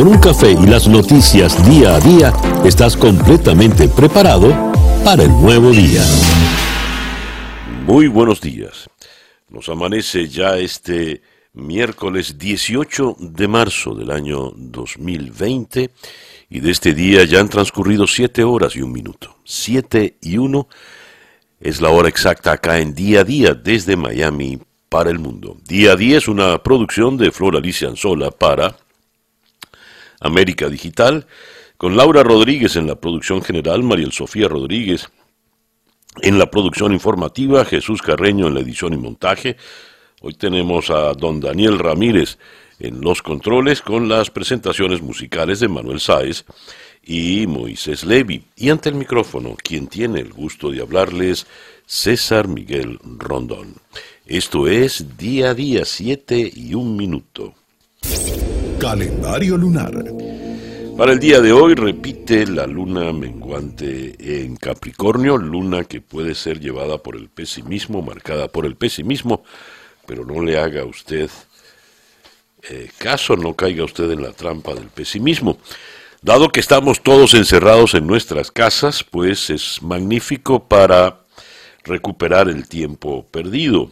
con un café y las noticias día a día, estás completamente preparado para el nuevo día. Muy buenos días. Nos amanece ya este miércoles 18 de marzo del año 2020 y de este día ya han transcurrido siete horas y un minuto. Siete y uno es la hora exacta acá en día a día desde Miami para el mundo. Día a día es una producción de Flor Alicia Anzola para América Digital, con Laura Rodríguez en la producción general, Mariel Sofía Rodríguez en la producción informativa, Jesús Carreño en la edición y montaje. Hoy tenemos a don Daniel Ramírez en los controles con las presentaciones musicales de Manuel Sáez y Moisés Levi. Y ante el micrófono, quien tiene el gusto de hablarles, César Miguel Rondón. Esto es Día a Día 7 y un minuto. Calendario lunar. Para el día de hoy repite la luna menguante en Capricornio, luna que puede ser llevada por el pesimismo, marcada por el pesimismo, pero no le haga usted eh, caso, no caiga usted en la trampa del pesimismo. Dado que estamos todos encerrados en nuestras casas, pues es magnífico para recuperar el tiempo perdido.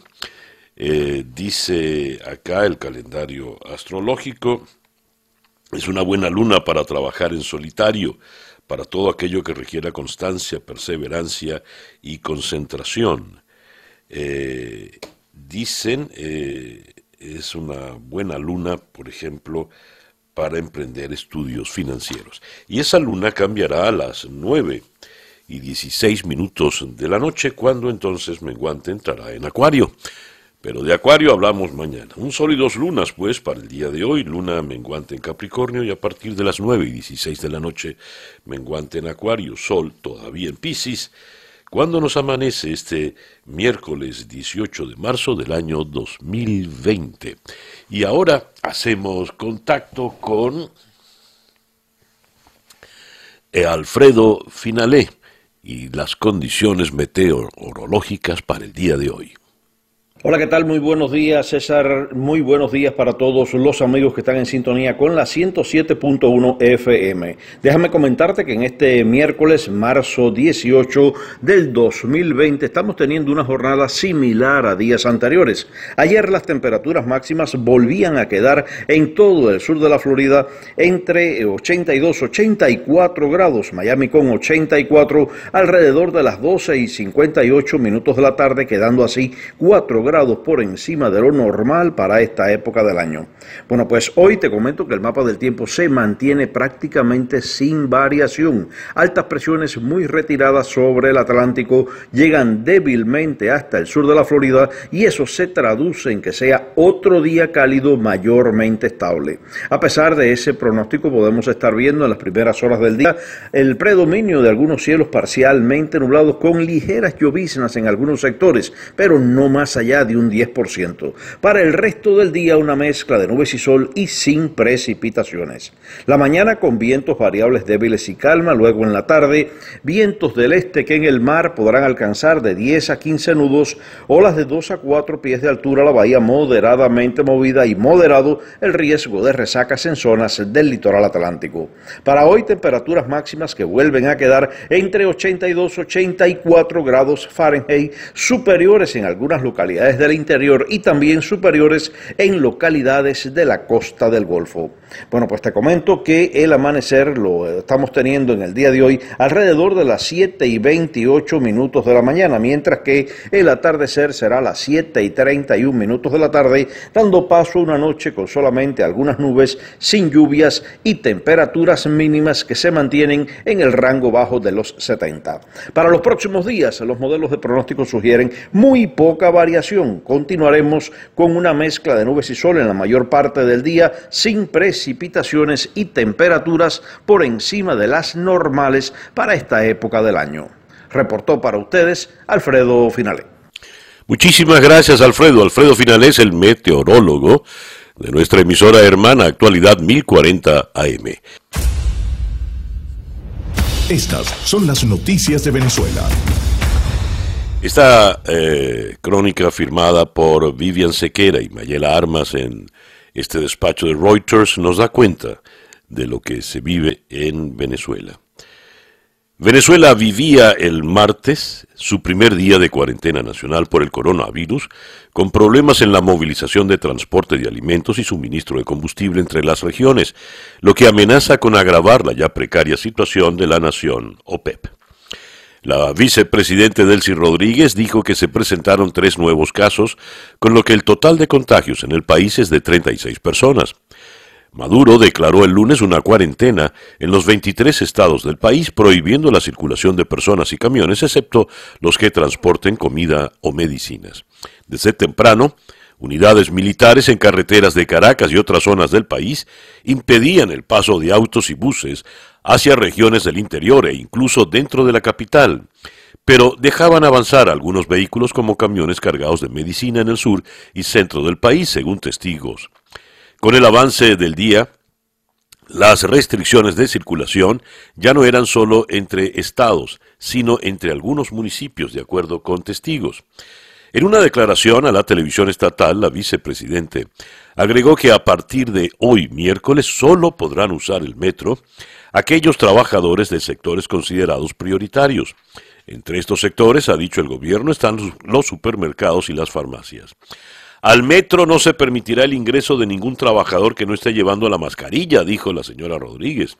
Eh, dice acá el calendario astrológico, es una buena luna para trabajar en solitario, para todo aquello que requiera constancia, perseverancia y concentración. Eh, dicen, eh, es una buena luna, por ejemplo, para emprender estudios financieros. Y esa luna cambiará a las 9 y 16 minutos de la noche, cuando entonces Menguante entrará en Acuario. Pero de Acuario hablamos mañana. Un sol y dos lunas, pues, para el día de hoy. Luna menguante en Capricornio y a partir de las 9 y 16 de la noche, menguante en Acuario. Sol todavía en Pisces. Cuando nos amanece este miércoles 18 de marzo del año 2020. Y ahora hacemos contacto con Alfredo Finalé y las condiciones meteorológicas para el día de hoy. Hola, ¿qué tal? Muy buenos días, César. Muy buenos días para todos los amigos que están en sintonía con la 107.1 FM. Déjame comentarte que en este miércoles, marzo 18 del 2020, estamos teniendo una jornada similar a días anteriores. Ayer las temperaturas máximas volvían a quedar en todo el sur de la Florida entre 82 84 grados, Miami con 84 alrededor de las 12 y 58 minutos de la tarde, quedando así 4 grados grados por encima de lo normal para esta época del año. Bueno, pues hoy te comento que el mapa del tiempo se mantiene prácticamente sin variación. Altas presiones muy retiradas sobre el Atlántico llegan débilmente hasta el sur de la Florida y eso se traduce en que sea otro día cálido mayormente estable. A pesar de ese pronóstico podemos estar viendo en las primeras horas del día el predominio de algunos cielos parcialmente nublados con ligeras lloviznas en algunos sectores, pero no más allá de un 10%. Para el resto del día una mezcla de nubes y sol y sin precipitaciones. La mañana con vientos variables débiles y calma, luego en la tarde vientos del este que en el mar podrán alcanzar de 10 a 15 nudos, olas de 2 a 4 pies de altura, la bahía moderadamente movida y moderado el riesgo de resacas en zonas del litoral atlántico. Para hoy temperaturas máximas que vuelven a quedar entre 82 y 84 grados Fahrenheit, superiores en algunas localidades del interior y también superiores en localidades de la costa del Golfo. Bueno, pues te comento que el amanecer lo estamos teniendo en el día de hoy alrededor de las 7 y 28 minutos de la mañana, mientras que el atardecer será a las 7 y 31 minutos de la tarde, dando paso a una noche con solamente algunas nubes, sin lluvias y temperaturas mínimas que se mantienen en el rango bajo de los 70. Para los próximos días, los modelos de pronóstico sugieren muy poca variación Continuaremos con una mezcla de nubes y sol en la mayor parte del día, sin precipitaciones y temperaturas por encima de las normales para esta época del año. Reportó para ustedes Alfredo Finale. Muchísimas gracias, Alfredo. Alfredo Finale es el meteorólogo de nuestra emisora hermana Actualidad 1040 AM. Estas son las noticias de Venezuela. Esta eh, crónica firmada por Vivian Sequera y Mayela Armas en este despacho de Reuters nos da cuenta de lo que se vive en Venezuela. Venezuela vivía el martes su primer día de cuarentena nacional por el coronavirus, con problemas en la movilización de transporte de alimentos y suministro de combustible entre las regiones, lo que amenaza con agravar la ya precaria situación de la nación OPEP. La vicepresidente Delcy Rodríguez dijo que se presentaron tres nuevos casos, con lo que el total de contagios en el país es de 36 personas. Maduro declaró el lunes una cuarentena en los 23 estados del país, prohibiendo la circulación de personas y camiones, excepto los que transporten comida o medicinas. Desde temprano, unidades militares en carreteras de Caracas y otras zonas del país impedían el paso de autos y buses hacia regiones del interior e incluso dentro de la capital, pero dejaban avanzar algunos vehículos como camiones cargados de medicina en el sur y centro del país, según testigos. Con el avance del día, las restricciones de circulación ya no eran solo entre estados, sino entre algunos municipios, de acuerdo con testigos. En una declaración a la televisión estatal, la vicepresidente agregó que a partir de hoy miércoles solo podrán usar el metro aquellos trabajadores de sectores considerados prioritarios. Entre estos sectores, ha dicho el gobierno, están los supermercados y las farmacias. Al metro no se permitirá el ingreso de ningún trabajador que no esté llevando la mascarilla, dijo la señora Rodríguez.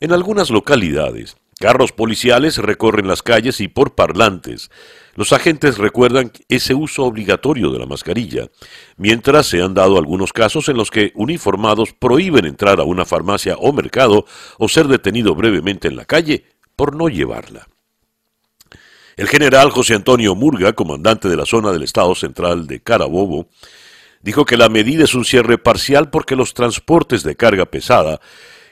En algunas localidades, carros policiales recorren las calles y por parlantes, los agentes recuerdan ese uso obligatorio de la mascarilla, mientras se han dado algunos casos en los que uniformados prohíben entrar a una farmacia o mercado o ser detenido brevemente en la calle por no llevarla. El general José Antonio Murga, comandante de la zona del Estado Central de Carabobo, dijo que la medida es un cierre parcial porque los transportes de carga pesada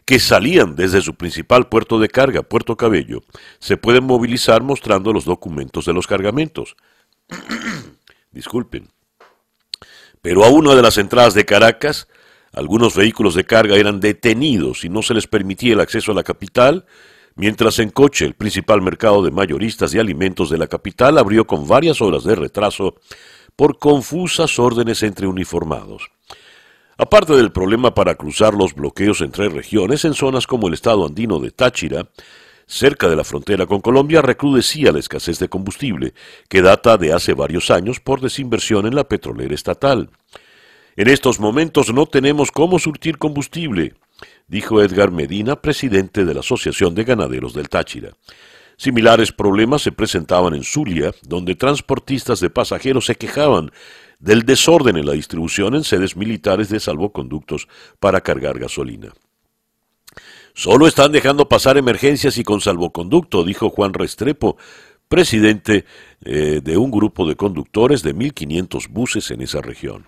que salían desde su principal puerto de carga, Puerto Cabello, se pueden movilizar mostrando los documentos de los cargamentos. Disculpen. Pero a una de las entradas de Caracas, algunos vehículos de carga eran detenidos y no se les permitía el acceso a la capital mientras en coche el principal mercado de mayoristas y alimentos de la capital abrió con varias horas de retraso por confusas órdenes entre uniformados. Aparte del problema para cruzar los bloqueos entre regiones en zonas como el estado andino de Táchira, cerca de la frontera con Colombia recrudecía la escasez de combustible, que data de hace varios años por desinversión en la petrolera estatal. En estos momentos no tenemos cómo surtir combustible, dijo Edgar Medina, presidente de la Asociación de Ganaderos del Táchira. Similares problemas se presentaban en Zulia, donde transportistas de pasajeros se quejaban del desorden en la distribución en sedes militares de salvoconductos para cargar gasolina. Solo están dejando pasar emergencias y con salvoconducto, dijo Juan Restrepo, presidente eh, de un grupo de conductores de 1.500 buses en esa región.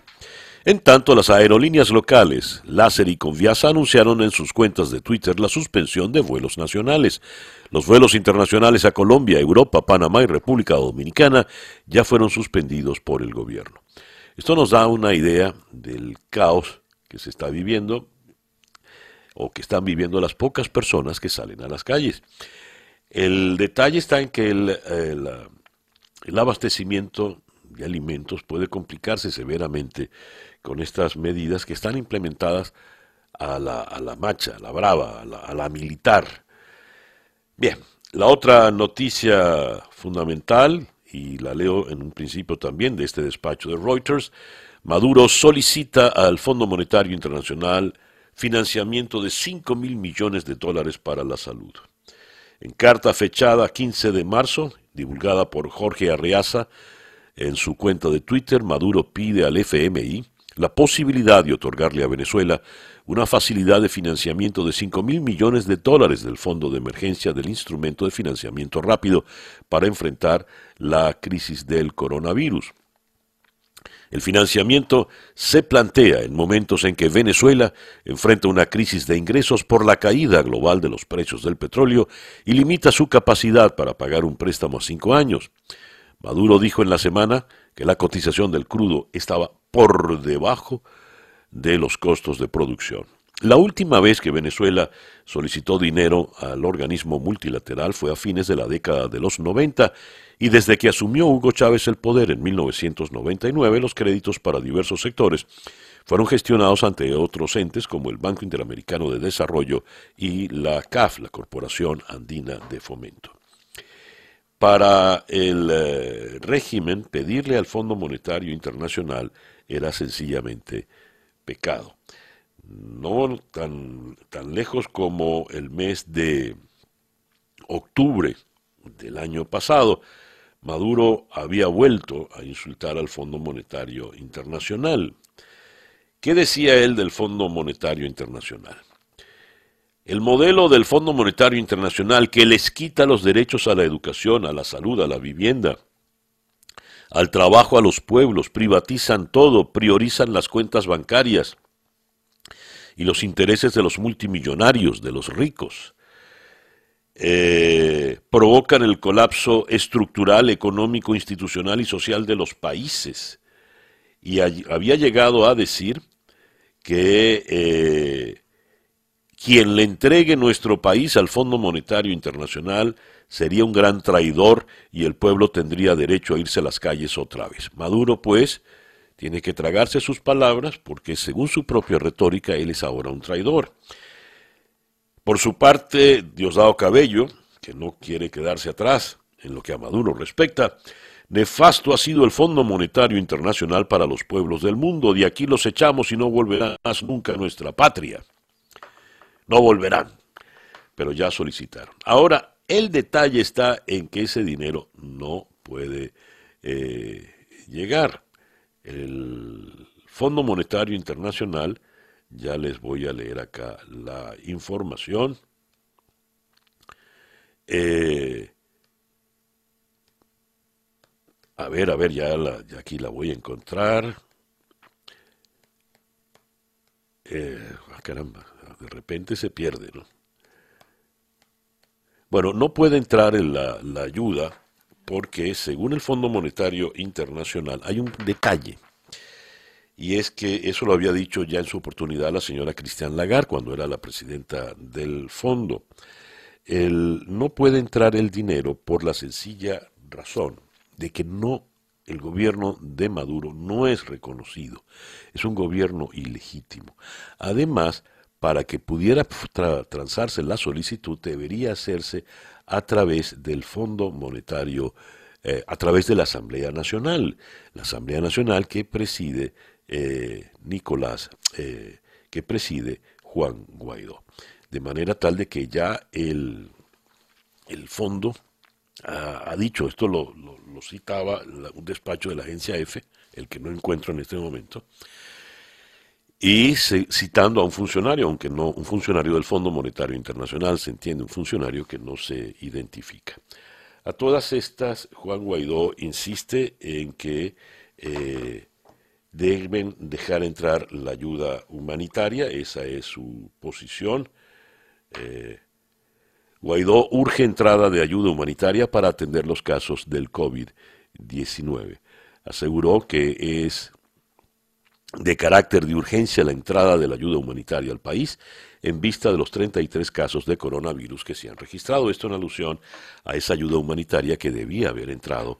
En tanto, las aerolíneas locales, Láser y Conviasa, anunciaron en sus cuentas de Twitter la suspensión de vuelos nacionales. Los vuelos internacionales a Colombia, Europa, Panamá y República Dominicana ya fueron suspendidos por el gobierno. Esto nos da una idea del caos que se está viviendo o que están viviendo las pocas personas que salen a las calles. El detalle está en que el, el abastecimiento de alimentos puede complicarse severamente con estas medidas que están implementadas a la, a la marcha, a la brava, a la, militar. Bien, la otra noticia fundamental, y la leo en un principio también de este despacho de Reuters, Maduro solicita al Fondo Monetario Internacional financiamiento de 5 mil millones de dólares para la salud. En carta fechada 15 de marzo, divulgada por Jorge Arreaza en su cuenta de Twitter, Maduro pide al FMI la posibilidad de otorgarle a Venezuela una facilidad de financiamiento de 5 mil millones de dólares del Fondo de Emergencia del Instrumento de Financiamiento Rápido para enfrentar la crisis del coronavirus. El financiamiento se plantea en momentos en que Venezuela enfrenta una crisis de ingresos por la caída global de los precios del petróleo y limita su capacidad para pagar un préstamo a cinco años. Maduro dijo en la semana que la cotización del crudo estaba por debajo de los costos de producción. La última vez que Venezuela solicitó dinero al organismo multilateral fue a fines de la década de los 90 y desde que asumió Hugo Chávez el poder en 1999 los créditos para diversos sectores fueron gestionados ante otros entes como el Banco Interamericano de Desarrollo y la CAF, la Corporación Andina de Fomento. Para el eh, régimen, pedirle al Fondo Monetario Internacional era sencillamente pecado. No tan, tan lejos como el mes de octubre del año pasado, Maduro había vuelto a insultar al Fondo Monetario Internacional. ¿Qué decía él del Fondo Monetario Internacional? El modelo del Fondo Monetario Internacional que les quita los derechos a la educación, a la salud, a la vivienda, al trabajo a los pueblos, privatizan todo, priorizan las cuentas bancarias y los intereses de los multimillonarios, de los ricos. Eh, provocan el colapso estructural, económico, institucional y social de los países. Y había llegado a decir que eh, quien le entregue nuestro país al Fondo Monetario Internacional sería un gran traidor y el pueblo tendría derecho a irse a las calles otra vez. Maduro, pues, tiene que tragarse sus palabras porque según su propia retórica él es ahora un traidor. Por su parte, Diosdado Cabello, que no quiere quedarse atrás en lo que a Maduro respecta, nefasto ha sido el Fondo Monetario Internacional para los pueblos del mundo, de aquí los echamos y no volverán más nunca a nuestra patria. No volverán, pero ya solicitaron. Ahora, el detalle está en que ese dinero no puede eh, llegar. El Fondo Monetario Internacional ya les voy a leer acá la información. Eh, a ver, a ver, ya, aquí la voy a encontrar. Eh, ah, caramba, de repente se pierde, ¿no? Bueno, no puede entrar en la, ayuda porque según el Fondo Monetario Internacional hay un detalle y es que eso lo había dicho ya en su oportunidad la señora Cristian Lagarde cuando era la presidenta del fondo. El, no puede entrar el dinero por la sencilla razón de que no el gobierno de Maduro no es reconocido, es un gobierno ilegítimo. Además, para que pudiera transarse la solicitud debería hacerse a través del Fondo Monetario, eh, a través de la Asamblea Nacional, la Asamblea Nacional que preside eh, Nicolás, eh, que preside Juan Guaidó. De manera tal de que ya el, el fondo ha, dicho, esto lo, citaba un despacho de la agencia F, el que no encuentro en este momento, y citando a un funcionario, aunque no un funcionario del Fondo Monetario Internacional, se entiende, un funcionario que no se identifica. A todas estas, Juan Guaidó insiste en que eh, deben dejar entrar la ayuda humanitaria, esa es su posición. Eh, Guaidó urge entrada de ayuda humanitaria para atender los casos del COVID-19. Aseguró que es de carácter de urgencia la entrada de la ayuda humanitaria al país en vista de los 33 casos de coronavirus que se han registrado. Esto en alusión a esa ayuda humanitaria que debía haber entrado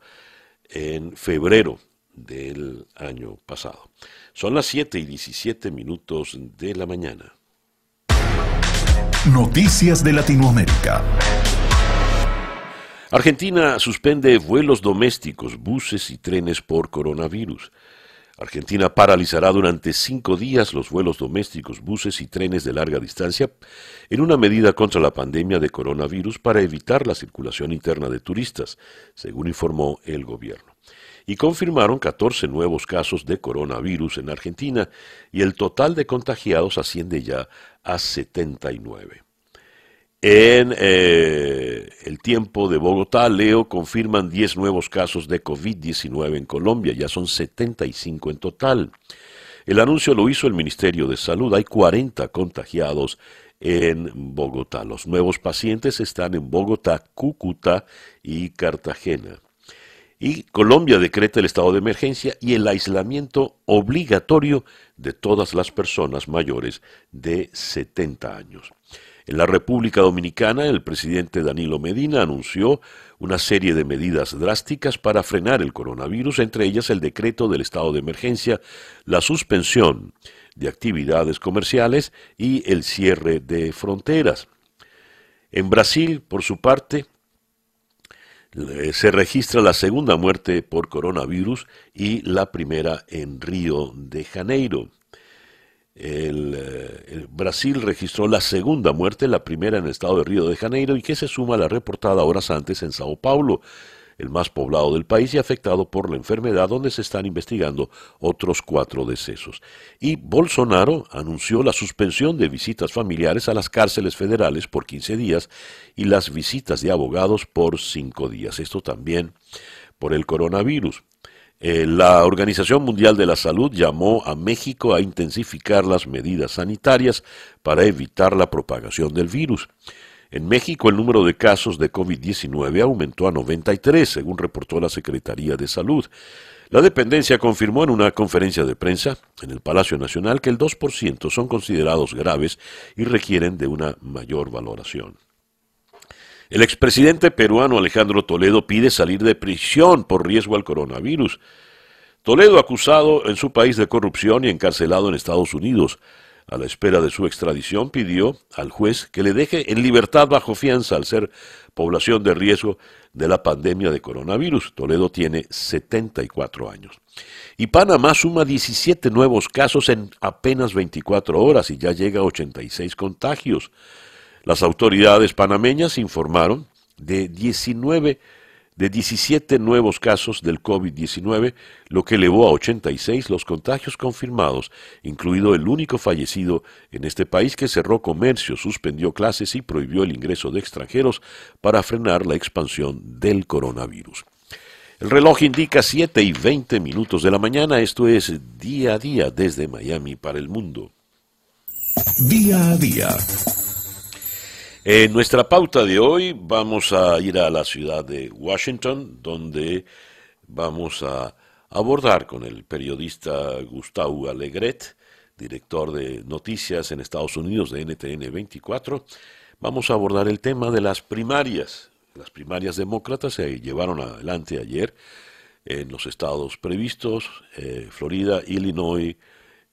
en febrero del año pasado. Son las 7 y 17 minutos de la mañana. Noticias de Latinoamérica. Argentina suspende vuelos domésticos, buses y trenes por coronavirus. Argentina paralizará durante cinco días los vuelos domésticos, buses y trenes de larga distancia en una medida contra la pandemia de coronavirus para evitar la circulación interna de turistas, según informó el gobierno y confirmaron 14 nuevos casos de coronavirus en Argentina y el total de contagiados asciende ya a 79. En eh, el tiempo de Bogotá, Leo, confirman 10 nuevos casos de COVID-19 en Colombia, ya son 75 en total. El anuncio lo hizo el Ministerio de Salud, hay 40 contagiados en Bogotá. Los nuevos pacientes están en Bogotá, Cúcuta y Cartagena. Y Colombia decreta el estado de emergencia y el aislamiento obligatorio de todas las personas mayores de 70 años. En la República Dominicana, el presidente Danilo Medina anunció una serie de medidas drásticas para frenar el coronavirus, entre ellas el decreto del estado de emergencia, la suspensión de actividades comerciales y el cierre de fronteras. En Brasil, por su parte, se registra la segunda muerte por coronavirus y la primera en Río de Janeiro. El, eh, Brasil registró la segunda muerte, la primera en el estado de Río de Janeiro y que se suma a la reportada horas antes en Sao Paulo el más poblado del país y afectado por la enfermedad, donde se están investigando otros cuatro decesos. Y Bolsonaro anunció la suspensión de visitas familiares a las cárceles federales por 15 días y las visitas de abogados por cinco días. Esto también por el coronavirus. Eh, la Organización Mundial de la Salud llamó a México a intensificar las medidas sanitarias para evitar la propagación del virus. En México el número de casos de COVID-19 aumentó a 93, según reportó la Secretaría de Salud. La dependencia confirmó en una conferencia de prensa en el Palacio Nacional que el 2% son considerados graves y requieren de una mayor valoración. El expresidente peruano Alejandro Toledo pide salir de prisión por riesgo al coronavirus. Toledo acusado en su país de corrupción y encarcelado en Estados Unidos a la espera de su extradición, pidió al juez que le deje en libertad bajo fianza al ser población de riesgo de la pandemia de coronavirus. Toledo tiene 74 años. Y Panamá suma 17 nuevos casos en apenas 24 horas y ya llega a 86 contagios. Las autoridades panameñas informaron de 19 de 17 nuevos casos del COVID-19, lo que elevó a 86 los contagios confirmados, incluido el único fallecido en este país que cerró comercio, suspendió clases y prohibió el ingreso de extranjeros para frenar la expansión del coronavirus. El reloj indica 7 y 20 minutos de la mañana, esto es día a día desde Miami para el mundo. Día a día en nuestra pauta de hoy vamos a ir a la ciudad de Washington, donde vamos a abordar con el periodista Gustavo Alegret, director de noticias en Estados Unidos de NTN 24. Vamos a abordar el tema de las primarias. Las primarias demócratas se llevaron adelante ayer en los estados previstos, eh, Florida, Illinois,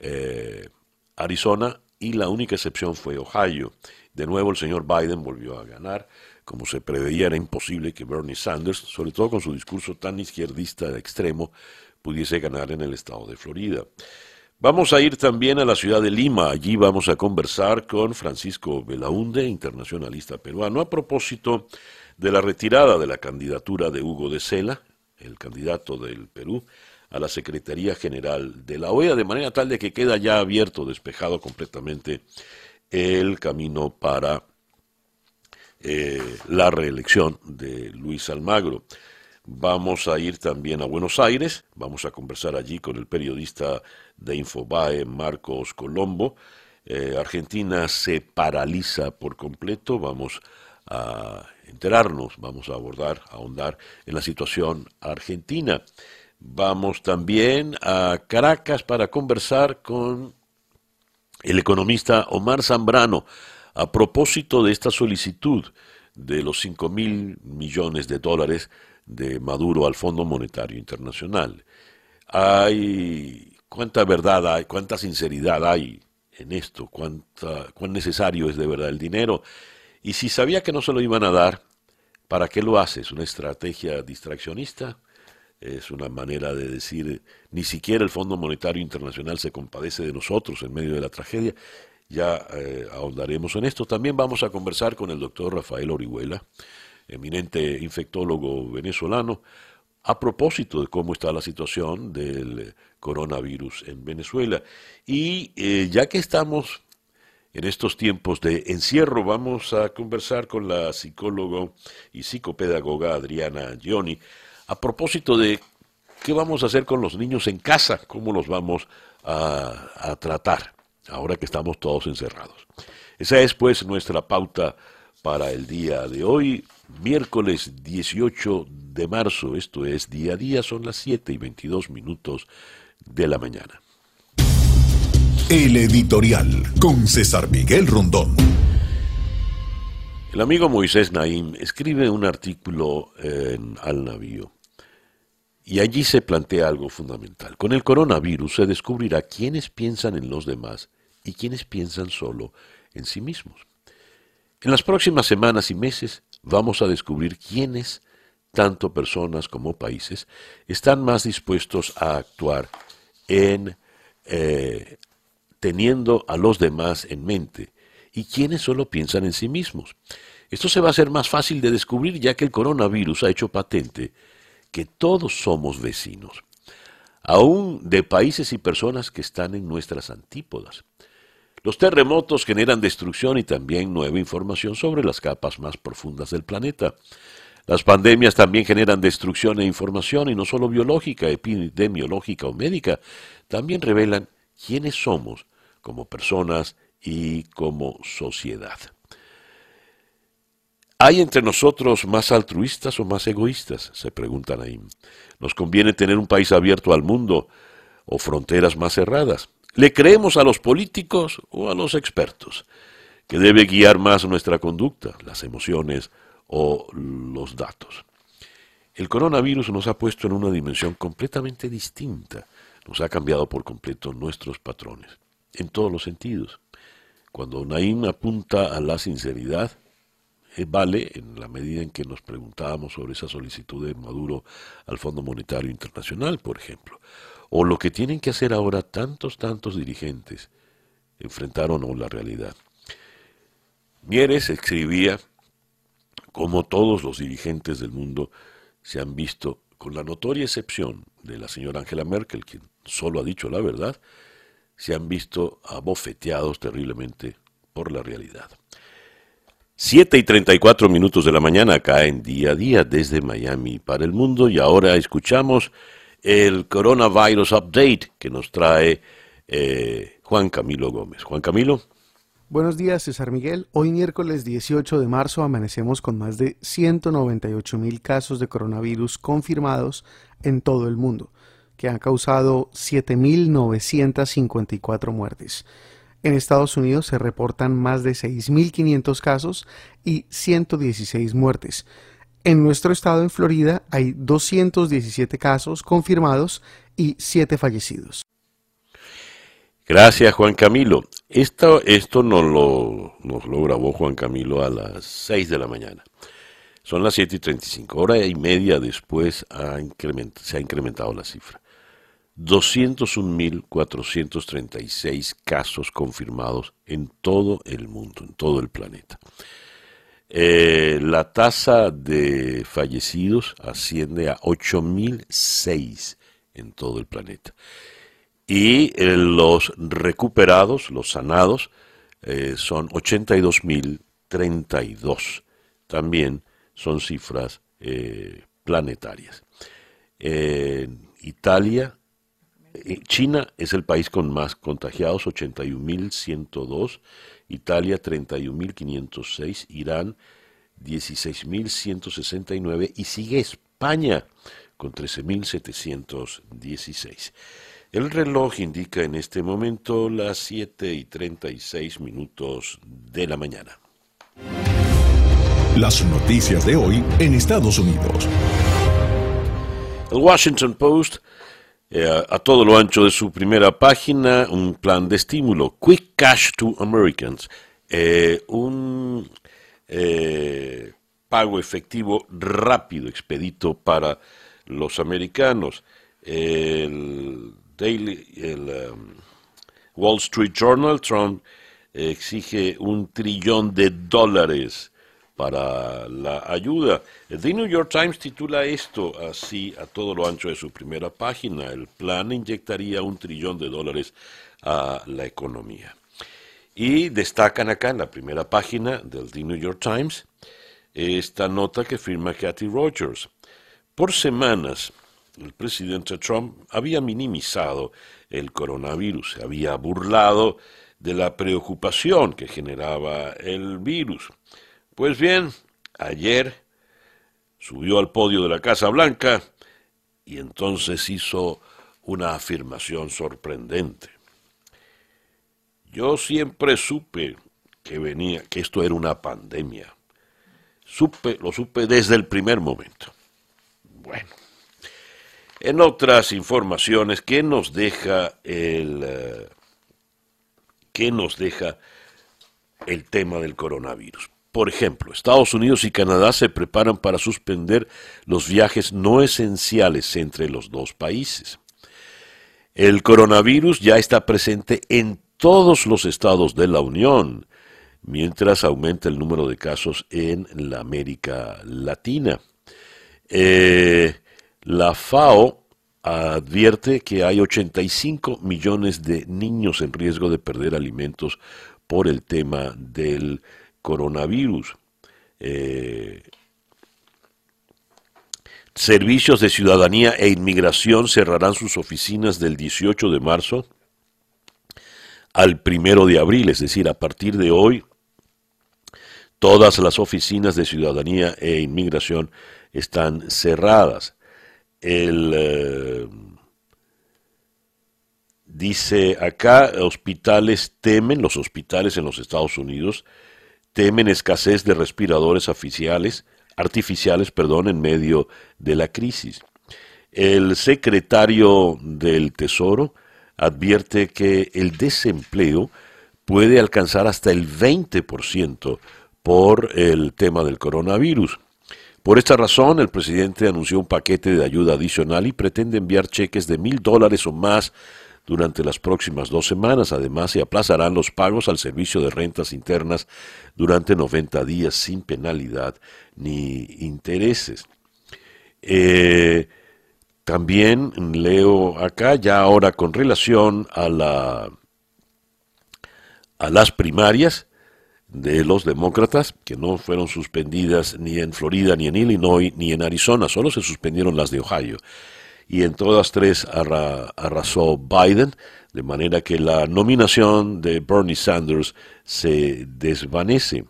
eh, Arizona, y la única excepción fue Ohio. De nuevo el señor Biden volvió a ganar. Como se preveía, era imposible que Bernie Sanders, sobre todo con su discurso tan izquierdista de extremo, pudiese ganar en el estado de Florida. Vamos a ir también a la ciudad de Lima. Allí vamos a conversar con Francisco Belaunde, internacionalista peruano, a propósito de la retirada de la candidatura de Hugo de Sela, el candidato del Perú, a la Secretaría General de la OEA, de manera tal de que queda ya abierto, despejado completamente el camino para eh, la reelección de Luis Almagro. Vamos a ir también a Buenos Aires, vamos a conversar allí con el periodista de Infobae, Marcos Colombo. Eh, Argentina se paraliza por completo, vamos a enterarnos, vamos a abordar, a ahondar en la situación argentina. Vamos también a Caracas para conversar con el economista Omar Zambrano, a propósito de esta solicitud de los 5 mil millones de dólares de Maduro al Fondo Monetario Internacional. Hay cuánta verdad hay, cuánta sinceridad hay en esto, cuánta, cuán necesario es de verdad el dinero. Y si sabía que no se lo iban a dar, ¿para qué lo hace? ¿Es una estrategia distraccionista? Es una manera de decir, ni siquiera el Fondo Monetario Internacional se compadece de nosotros en medio de la tragedia. Ya eh, ahondaremos en esto. También vamos a conversar con el doctor Rafael Orihuela, eminente infectólogo venezolano, a propósito de cómo está la situación del coronavirus en Venezuela. Y eh, ya que estamos en estos tiempos de encierro, vamos a conversar con la psicóloga y psicopedagoga Adriana Gioni a propósito de qué vamos a hacer con los niños en casa, cómo los vamos a, tratar ahora que estamos todos encerrados. Esa es pues nuestra pauta para el día de hoy, miércoles 18 de marzo, esto es día a día, son las 7 y 22 minutos de la mañana. El editorial con César Miguel Rondón. El amigo Moisés Naim escribe un artículo en Al Navío Y allí se plantea algo fundamental. Con el coronavirus se descubrirá quiénes piensan en los demás y quiénes piensan solo en sí mismos. En las próximas semanas y meses vamos a descubrir quiénes, tanto personas como países, están más dispuestos a actuar eh, teniendo a los demás en mente y quiénes solo piensan en sí mismos. Esto se va a hacer más fácil de descubrir ya que el coronavirus ha hecho patente que todos somos vecinos, aún de países y personas que están en nuestras antípodas. Los terremotos generan destrucción y también nueva información sobre las capas más profundas del planeta. Las pandemias también generan destrucción e información, y no solo biológica, epidemiológica o médica, también revelan quiénes somos como personas y como sociedad. ¿Hay entre nosotros más altruistas o más egoístas? Se pregunta Naim. ¿Nos conviene tener un país abierto al mundo o fronteras más cerradas? ¿Le creemos a los políticos o a los expertos? ¿Qué debe guiar más nuestra conducta, las emociones o los datos? El coronavirus nos ha puesto en una dimensión completamente distinta, nos ha cambiado por completo nuestros patrones, en todos los sentidos. Cuando Naim apunta a la sinceridad, eh, vale en la medida en que nos preguntábamos sobre esa solicitud de Maduro al Fondo Monetario Internacional, por ejemplo, o lo que tienen que hacer ahora tantos, tantos dirigentes, enfrentar o la realidad. Mieres escribía como todos los dirigentes del mundo se han visto, con la notoria excepción de la señora Angela Merkel, quien solo ha dicho la verdad, se han visto abofeteados terriblemente por la realidad. 7 y 34 minutos de la mañana acá en día a día desde Miami para el mundo y ahora escuchamos el Coronavirus Update que nos trae eh, Juan Camilo Gómez. Juan Camilo. Buenos días, César Miguel. Hoy miércoles 18 de marzo amanecemos con más de 198 mil casos de coronavirus confirmados en todo el mundo, que han causado 7.954 muertes. En Estados Unidos se reportan más de 6.500 casos y 116 muertes. En nuestro estado, en Florida, hay 217 casos confirmados y 7 fallecidos. Gracias, Juan Camilo. Esto, esto nos, lo, nos lo grabó Juan Camilo a las 6 de la mañana. Son las 7 y 35. Hora y media después se ha incrementado la cifra. 201.436 casos confirmados en todo el mundo, en todo el planeta. Eh, la tasa de fallecidos asciende a 8.006 en todo el planeta. Y eh, los recuperados, los sanados, eh, son 82.032. También son cifras planetarias. En Italia eh, China es el país con más contagiados, 81.102, Italia 31.506, Irán 16.169 y sigue España con 13.716. El reloj indica en este momento las 7 y 36 minutos de la mañana. Las noticias de hoy en Estados Unidos. El Washington Post eh, a todo lo ancho de su primera página un plan de estímulo, Quick Cash to Americans, eh, un eh, pago efectivo rápido, expedito para los americanos. El, Daily, el um, Wall Street Journal, Trump exige un trillón de dólares para la ayuda. The New York Times titula esto así a todo lo ancho de su primera página. El plan inyectaría un trillón de dólares a la economía. Y destacan acá en la primera página del The New York Times esta nota que firma Kathy Rogers. Por semanas, el presidente Trump había minimizado el coronavirus, se había burlado de la preocupación que generaba el virus. Pues bien, ayer subió al podio de la Casa Blanca y entonces hizo una afirmación sorprendente. Yo siempre supe que venía, que esto era una pandemia. Supe, lo supe desde el primer momento. Bueno, En otras informaciones, ¿qué nos deja el, eh, ¿qué nos deja el tema del coronavirus? Por ejemplo, Estados Unidos y Canadá se preparan para suspender los viajes no esenciales entre los dos países. El coronavirus ya está presente en todos los estados de la Unión, mientras aumenta el número de casos en la América Latina. Eh, la FAO advierte que hay 85 millones de niños en riesgo de perder alimentos por el tema del coronavirus. Eh, servicios de Ciudadanía e Inmigración cerrarán sus oficinas del 18 de marzo al primero de abril, es decir, a partir de hoy, todas las oficinas de Ciudadanía e Inmigración están cerradas. El, eh, dice acá, hospitales temen, los hospitales en los Estados Unidos, temen escasez de respiradores oficiales, artificiales perdón, en medio de la crisis. El secretario del Tesoro advierte que el desempleo puede alcanzar hasta el 20% por el tema del coronavirus. Por esta razón, el presidente anunció un paquete de ayuda adicional y pretende enviar cheques de mil dólares o más durante las próximas dos semanas. Además, se aplazarán los pagos al servicio de rentas internas durante 90 días sin penalidad ni intereses. Eh, también leo acá, ya ahora con relación a, la, a las primarias de los demócratas, que no fueron suspendidas ni en Florida, ni en Illinois, ni en Arizona, solo se suspendieron las de Ohio y en todas tres arrasó Biden, de manera que la nominación de Bernie Sanders se desvanece.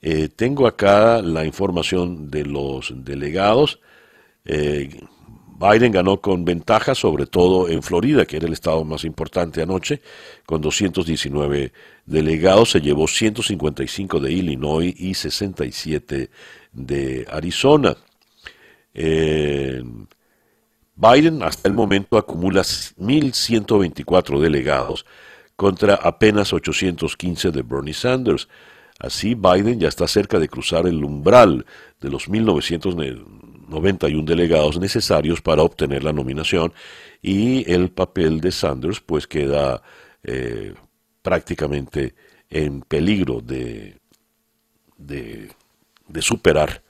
Eh, tengo acá la información de los delegados. Eh, Biden ganó con ventaja, sobre todo en Florida, que era el estado más importante anoche, con 219 delegados. Se llevó 155 de Illinois y 67 de Arizona. Eh, Biden hasta el momento acumula 1.124 delegados contra apenas 815 de Bernie Sanders. Así, Biden ya está cerca de cruzar el umbral de los 1.991 delegados necesarios para obtener la nominación y el papel de Sanders pues queda eh, prácticamente en peligro de, de, de superar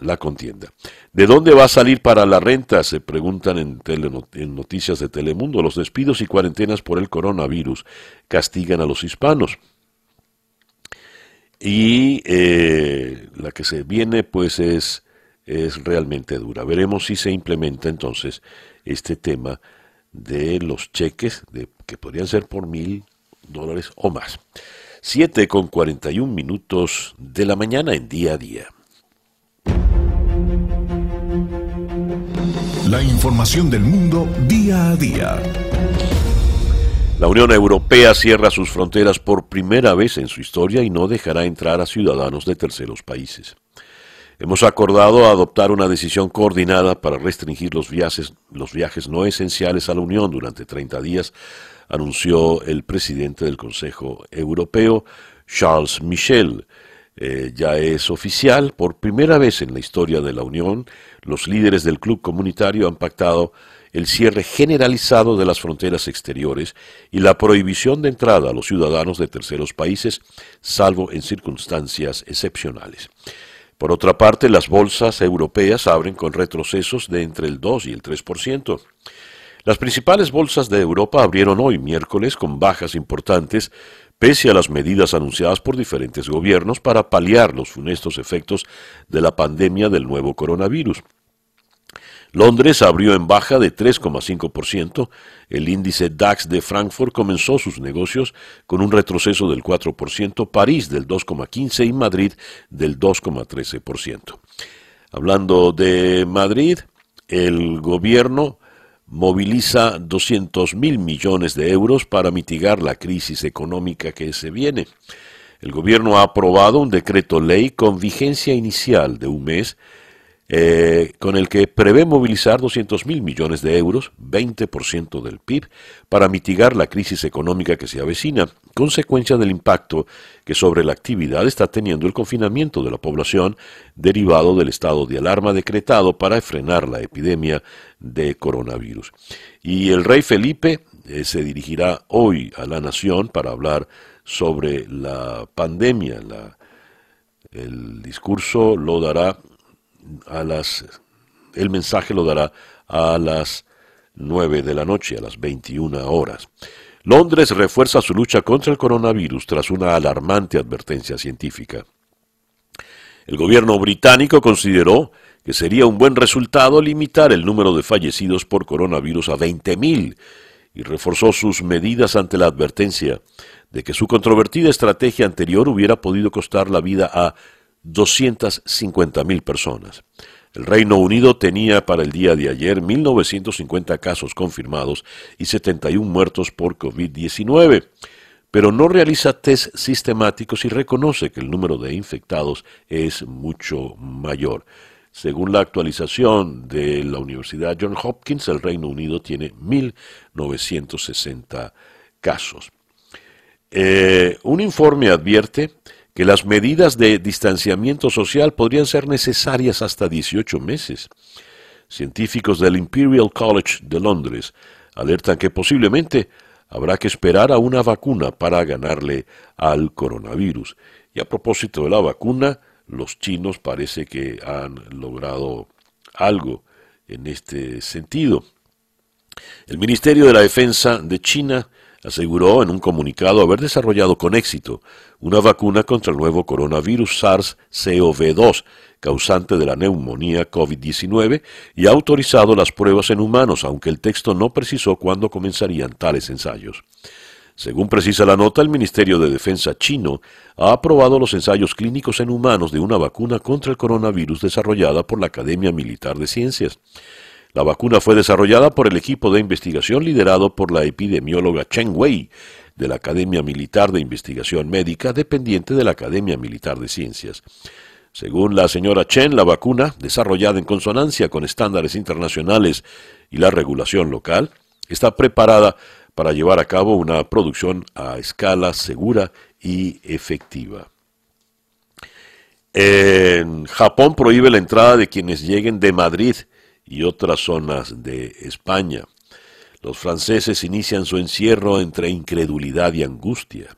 la contienda. ¿De dónde va a salir para la renta? Se preguntan en, noticias de Telemundo. Los despidos y cuarentenas por el coronavirus castigan a los hispanos. Y eh, la que se viene pues es, es realmente dura. Veremos si se implementa entonces este tema de los cheques de, que podrían ser por mil dólares o más. 7 con 41 minutos de la mañana en día a día. La información del mundo día a día. La Unión Europea cierra sus fronteras por primera vez en su historia y no dejará entrar a ciudadanos de terceros países. Hemos acordado adoptar una decisión coordinada para restringir los viajes, los viajes no esenciales a la Unión durante 30 días, anunció el presidente del Consejo Europeo, Charles Michel. Eh, ya es oficial, por primera vez en la historia de la Unión, los líderes del club comunitario han pactado el cierre generalizado de las fronteras exteriores y la prohibición de entrada a los ciudadanos de terceros países, salvo en circunstancias excepcionales. Por otra parte, las bolsas europeas abren con retrocesos de entre el 2 y el 3%. Las principales bolsas de Europa abrieron hoy miércoles con bajas importantes pese a las medidas anunciadas por diferentes gobiernos para paliar los funestos efectos de la pandemia del nuevo coronavirus. Londres abrió en baja de 3,5%, el índice DAX de Frankfurt comenzó sus negocios con un retroceso del 4%, París del 2,15% y Madrid del 2,13%. Hablando de Madrid, el gobierno moviliza 200 mil millones de euros para mitigar la crisis económica que se viene. El gobierno ha aprobado un decreto ley con vigencia inicial de un mes eh, con el que prevé movilizar 200 mil millones de euros, 20% del PIB, para mitigar la crisis económica que se avecina, consecuencia del impacto que sobre la actividad está teniendo el confinamiento de la población derivado del estado de alarma decretado para frenar la epidemia de coronavirus. Y el rey Felipe eh, se dirigirá hoy a la nación para hablar sobre la pandemia. el discurso lo dará a las, el mensaje lo dará a las 9 de la noche, a las 21 horas. Londres refuerza su lucha contra el coronavirus tras una alarmante advertencia científica. El gobierno británico consideró que sería un buen resultado limitar el número de fallecidos por coronavirus a 20.000 y reforzó sus medidas ante la advertencia de que su controvertida estrategia anterior hubiera podido costar la vida a 250.000 personas. El Reino Unido tenía para el día de ayer 1.950 casos confirmados y 71 muertos por COVID-19, pero no realiza test sistemáticos y reconoce que el número de infectados es mucho mayor. Según la actualización de la Universidad John Hopkins, el Reino Unido tiene 1.960 casos. Eh, un informe advierte que las medidas de distanciamiento social podrían ser necesarias hasta 18 meses. Científicos del Imperial College de Londres alertan que posiblemente habrá que esperar a una vacuna para ganarle al coronavirus. Y a propósito de la vacuna, los chinos parece que han logrado algo en este sentido. El Ministerio de la Defensa de China aseguró en un comunicado haber desarrollado con éxito una vacuna contra el nuevo coronavirus SARS-CoV-2, causante de la neumonía COVID-19, y ha autorizado las pruebas en humanos, aunque el texto no precisó cuándo comenzarían tales ensayos. Según precisa la nota, el Ministerio de Defensa chino ha aprobado los ensayos clínicos en humanos de una vacuna contra el coronavirus desarrollada por la Academia Militar de Ciencias. La vacuna fue desarrollada por el equipo de investigación liderado por la epidemióloga Chen Wei de la Academia Militar de Investigación Médica dependiente de la Academia Militar de Ciencias. Según la señora Chen, la vacuna, desarrollada en consonancia con estándares internacionales y la regulación local, está preparada para llevar a cabo una producción a escala segura y efectiva. En Japón prohíbe la entrada de quienes lleguen de Madrid y otras zonas de España. Los franceses inician su encierro entre incredulidad y angustia.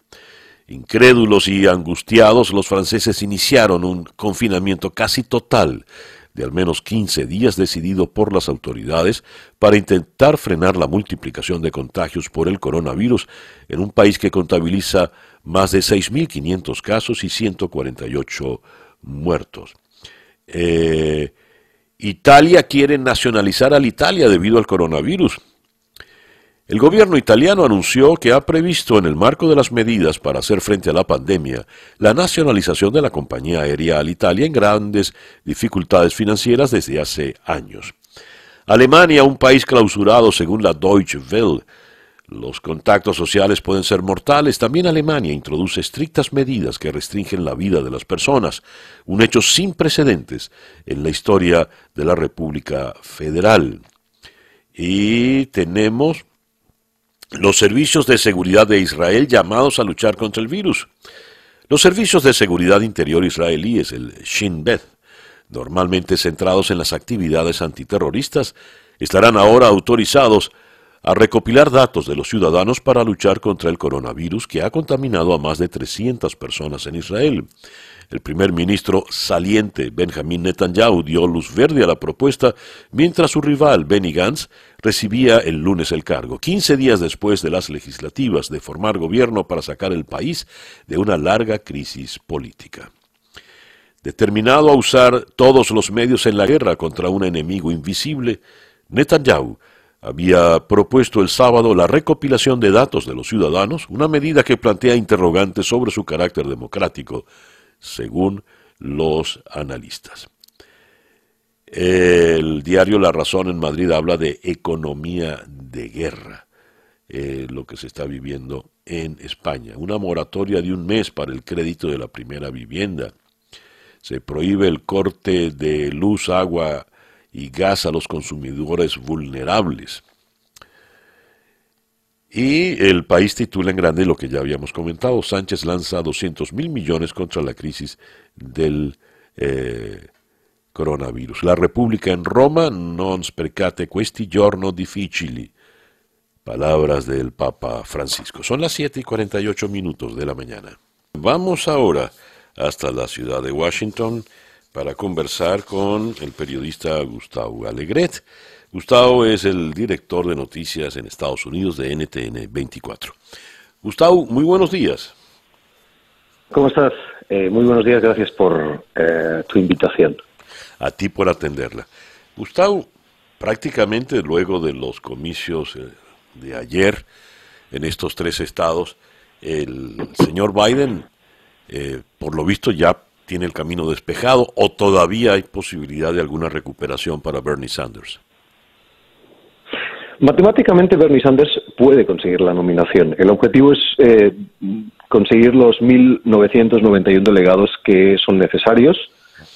Incrédulos y angustiados, los franceses iniciaron un confinamiento casi total de al menos 15 días decidido por las autoridades para intentar frenar la multiplicación de contagios por el coronavirus en un país que contabiliza más de 6.500 casos y 148 muertos. Eh, Italia quiere nacionalizar al Italia debido al coronavirus. El gobierno italiano anunció que ha previsto en el marco de las medidas para hacer frente a la pandemia la nacionalización de la compañía aérea Alitalia en grandes dificultades financieras desde hace años. Alemania, un país clausurado según la Deutsche Welle, los contactos sociales pueden ser mortales. También Alemania introduce estrictas medidas que restringen la vida de las personas, un hecho sin precedentes en la historia de la República Federal. Y tenemos los servicios de seguridad de Israel llamados a luchar contra el virus. Los servicios de seguridad interior israelíes, el Shin Bet, normalmente centrados en las actividades antiterroristas, estarán ahora autorizados a recopilar datos de los ciudadanos para luchar contra el coronavirus que ha contaminado a más de 300 personas en Israel. El primer ministro saliente Benjamin Netanyahu dio luz verde a la propuesta mientras su rival Benny Gantz recibía el lunes el cargo, 15 días después de las legislativas de formar gobierno para sacar el país de una larga crisis política. Determinado a usar todos los medios en la guerra contra un enemigo invisible, Netanyahu había propuesto el sábado la recopilación de datos de los ciudadanos, una medida que plantea interrogantes sobre su carácter democrático, según los analistas. El diario La Razón en Madrid habla de economía de guerra, eh, lo que se está viviendo en España. Una moratoria de un mes para el crédito de la primera vivienda. Se prohíbe el corte de luz, agua y gas a los consumidores vulnerables. Y el país titula en grande lo que ya habíamos comentado. Sánchez lanza 200 mil millones contra la crisis del eh, coronavirus. La República en Roma non spercate questi giorni difficili. Palabras del Papa Francisco. Son las 7 y 48 minutos de la mañana. Vamos ahora hasta la ciudad de Washington para conversar con el periodista Gustavo Alegret. Gustavo es el director de noticias en Estados Unidos de NTN 24. Gustavo, muy buenos días. ¿Cómo estás? Eh, muy buenos días, gracias por eh, tu invitación. A ti por atenderla. Gustavo, prácticamente luego de los comicios eh, de ayer en estos tres estados, el señor Biden, por lo visto, ya tiene el camino despejado o todavía hay posibilidad de alguna recuperación para Bernie Sanders. Matemáticamente Bernie Sanders puede conseguir la nominación. El objetivo es eh, conseguir los 1.991 delegados que son necesarios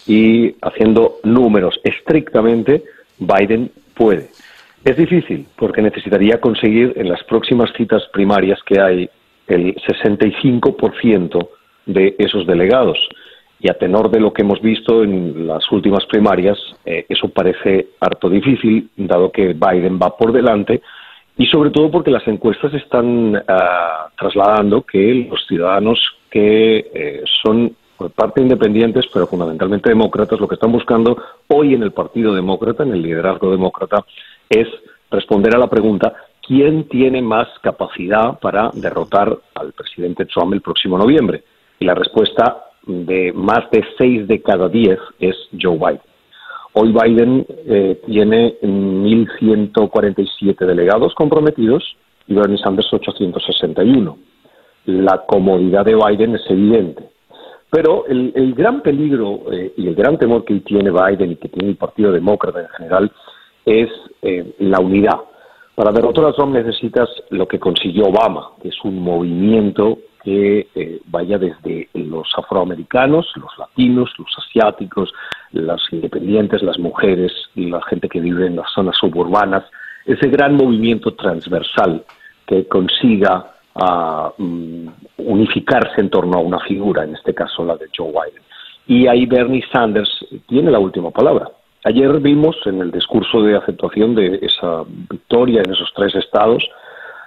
y haciendo números estrictamente, Biden puede. Es difícil porque necesitaría conseguir en las próximas citas primarias que hay el 65% de esos delegados y a tenor de lo que hemos visto en las últimas primarias, eh, eso parece harto difícil, dado que Biden va por delante, y sobre todo porque las encuestas están ah, trasladando que los ciudadanos que eh, son por parte independientes, pero fundamentalmente demócratas, lo que están buscando hoy en el Partido Demócrata, en el liderazgo demócrata, es responder a la pregunta ¿quién tiene más capacidad para derrotar al presidente Trump el próximo noviembre? Y la respuesta de más de seis de cada diez es Joe Biden. Hoy Biden eh, tiene 1.147 delegados comprometidos y Bernie Sanders 861. La comodidad de Biden es evidente. Pero el, gran peligro eh, y el gran temor que tiene Biden y que tiene el Partido Demócrata en general es eh, la unidad. Para derrotar a Trump necesitas lo que consiguió Obama, que es un movimiento que eh, vaya desde los afroamericanos, los latinos, los asiáticos, los independientes, las mujeres, la gente que vive en las zonas suburbanas, ese gran movimiento transversal que consiga ah, mm, unificarse en torno a una figura, en este caso la de Joe Biden. Y ahí Bernie Sanders tiene la última palabra. Ayer vimos en el discurso de aceptación de esa victoria en esos tres estados,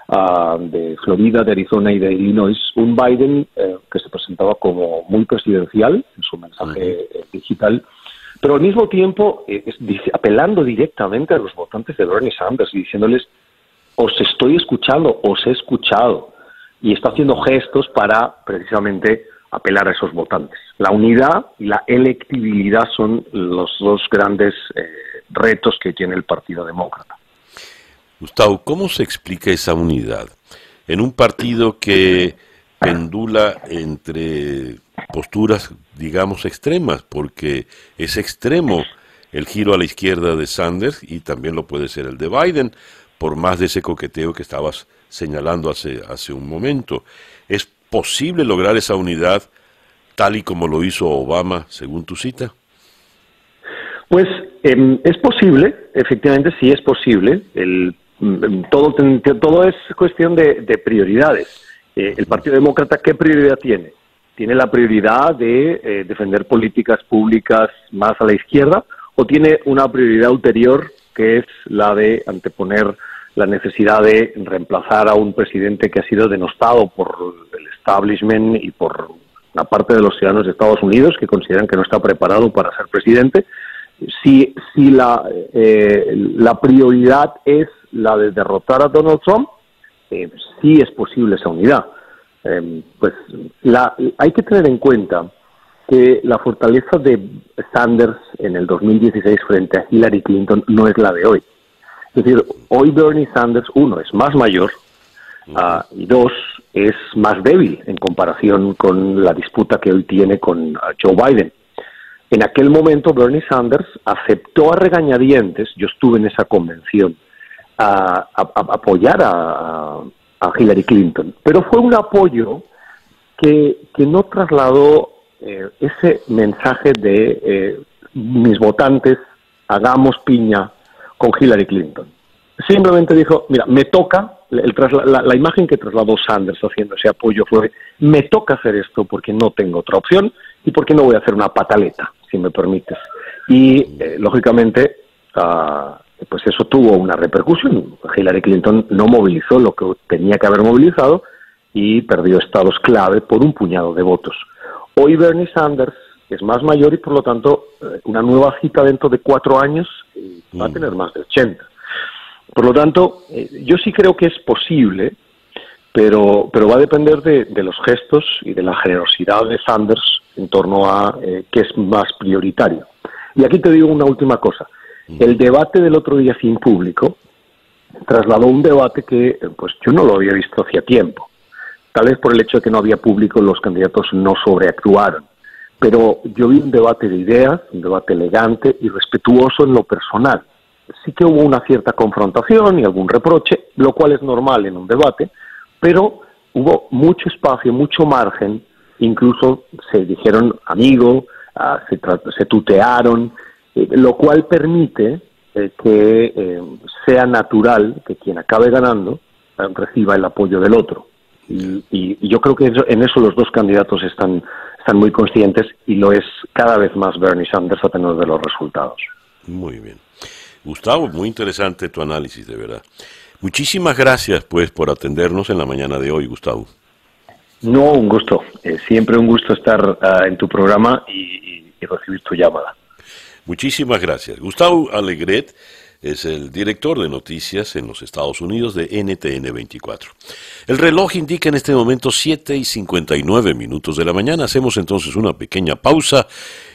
de Florida, de Arizona y de Illinois, un Biden eh, que se presentaba como muy presidencial en su mensaje eh, digital, pero al mismo tiempo eh, apelando directamente a los votantes de Bernie Sanders y diciéndoles, os estoy escuchando, os he escuchado, y está haciendo gestos para precisamente apelar a esos votantes. La unidad y la electibilidad son los dos grandes retos que tiene el Partido Demócrata. Gustavo, ¿cómo se explica esa unidad en un partido que pendula entre posturas, digamos, extremas, porque es extremo el giro a la izquierda de Sanders y también lo puede ser el de Biden, por más de ese coqueteo que estabas señalando hace, hace un momento. ¿Es posible lograr esa unidad tal y como lo hizo Obama, según tu cita? Pues em, es posible, efectivamente sí es posible. El todo, todo es cuestión de, prioridades. Eh, el Partido Demócrata, ¿qué prioridad tiene? ¿Tiene la prioridad de eh, defender políticas públicas más a la izquierda o tiene una prioridad ulterior que es la de anteponer la necesidad de reemplazar a un presidente que ha sido denostado por el establishment y por una parte de los ciudadanos de Estados Unidos que consideran que no está preparado para ser presidente? Si, si la, eh, la prioridad es la de derrotar a Donald Trump, eh, sí es posible esa unidad. Eh, pues la, hay que tener en cuenta que la fortaleza de Sanders en el 2016 frente a Hillary Clinton no es la de hoy. Es decir, hoy Bernie Sanders, uno, es más mayor ah, y dos, es más débil en comparación con la disputa que hoy tiene con ah, Joe Biden. En aquel momento Bernie Sanders aceptó a regañadientes, yo estuve en esa convención, a, apoyar a, Hillary Clinton, pero fue un apoyo que, no trasladó eh, ese mensaje de eh, mis votantes, hagamos piña con Hillary Clinton. Simplemente dijo, mira, me toca, la, imagen que trasladó Sanders haciendo ese apoyo fue, me toca hacer esto porque no tengo otra opción y porque no voy a hacer una pataleta, si me permites. Y, eh, lógicamente, ah, pues eso tuvo una repercusión. Hillary Clinton no movilizó lo que tenía que haber movilizado y perdió estados clave por un puñado de votos. Hoy Bernie Sanders es más mayor y por lo tanto eh, una nueva cita dentro de cuatro años va a mm. tener más de 80. Por lo tanto, eh, yo sí creo que es posible, pero, pero va a depender de, los gestos y de la generosidad de Sanders en torno a eh, qué es más prioritario. Y aquí te digo una última cosa. Mm. El debate del otro día sin público trasladó un debate que pues yo no lo había visto hacía tiempo. Tal vez por el hecho de que no había público, los candidatos no sobreactuaron. Pero yo vi un debate de ideas, un debate elegante y respetuoso en lo personal. Sí que hubo una cierta confrontación y algún reproche, lo cual es normal en un debate, pero hubo mucho espacio, mucho margen, incluso se dijeron amigos, ah, se, tutearon, eh, lo cual permite eh, que eh, sea natural que quien acabe ganando reciba el apoyo del otro. Y, yo creo que en eso los dos candidatos están, están muy conscientes y lo es cada vez más Bernie Sanders a tener de los resultados. Muy bien. Gustavo, muy interesante tu análisis, de verdad. Muchísimas gracias, pues, por atendernos en la mañana de hoy, Gustavo. No, un gusto. Eh, siempre un gusto estar ah, en tu programa y, y recibir tu llamada. Muchísimas gracias. Gustavo Alegret es el director de noticias en los Estados Unidos de NTN 24. El reloj indica en este momento 7 y 59 minutos de la mañana. Hacemos entonces una pequeña pausa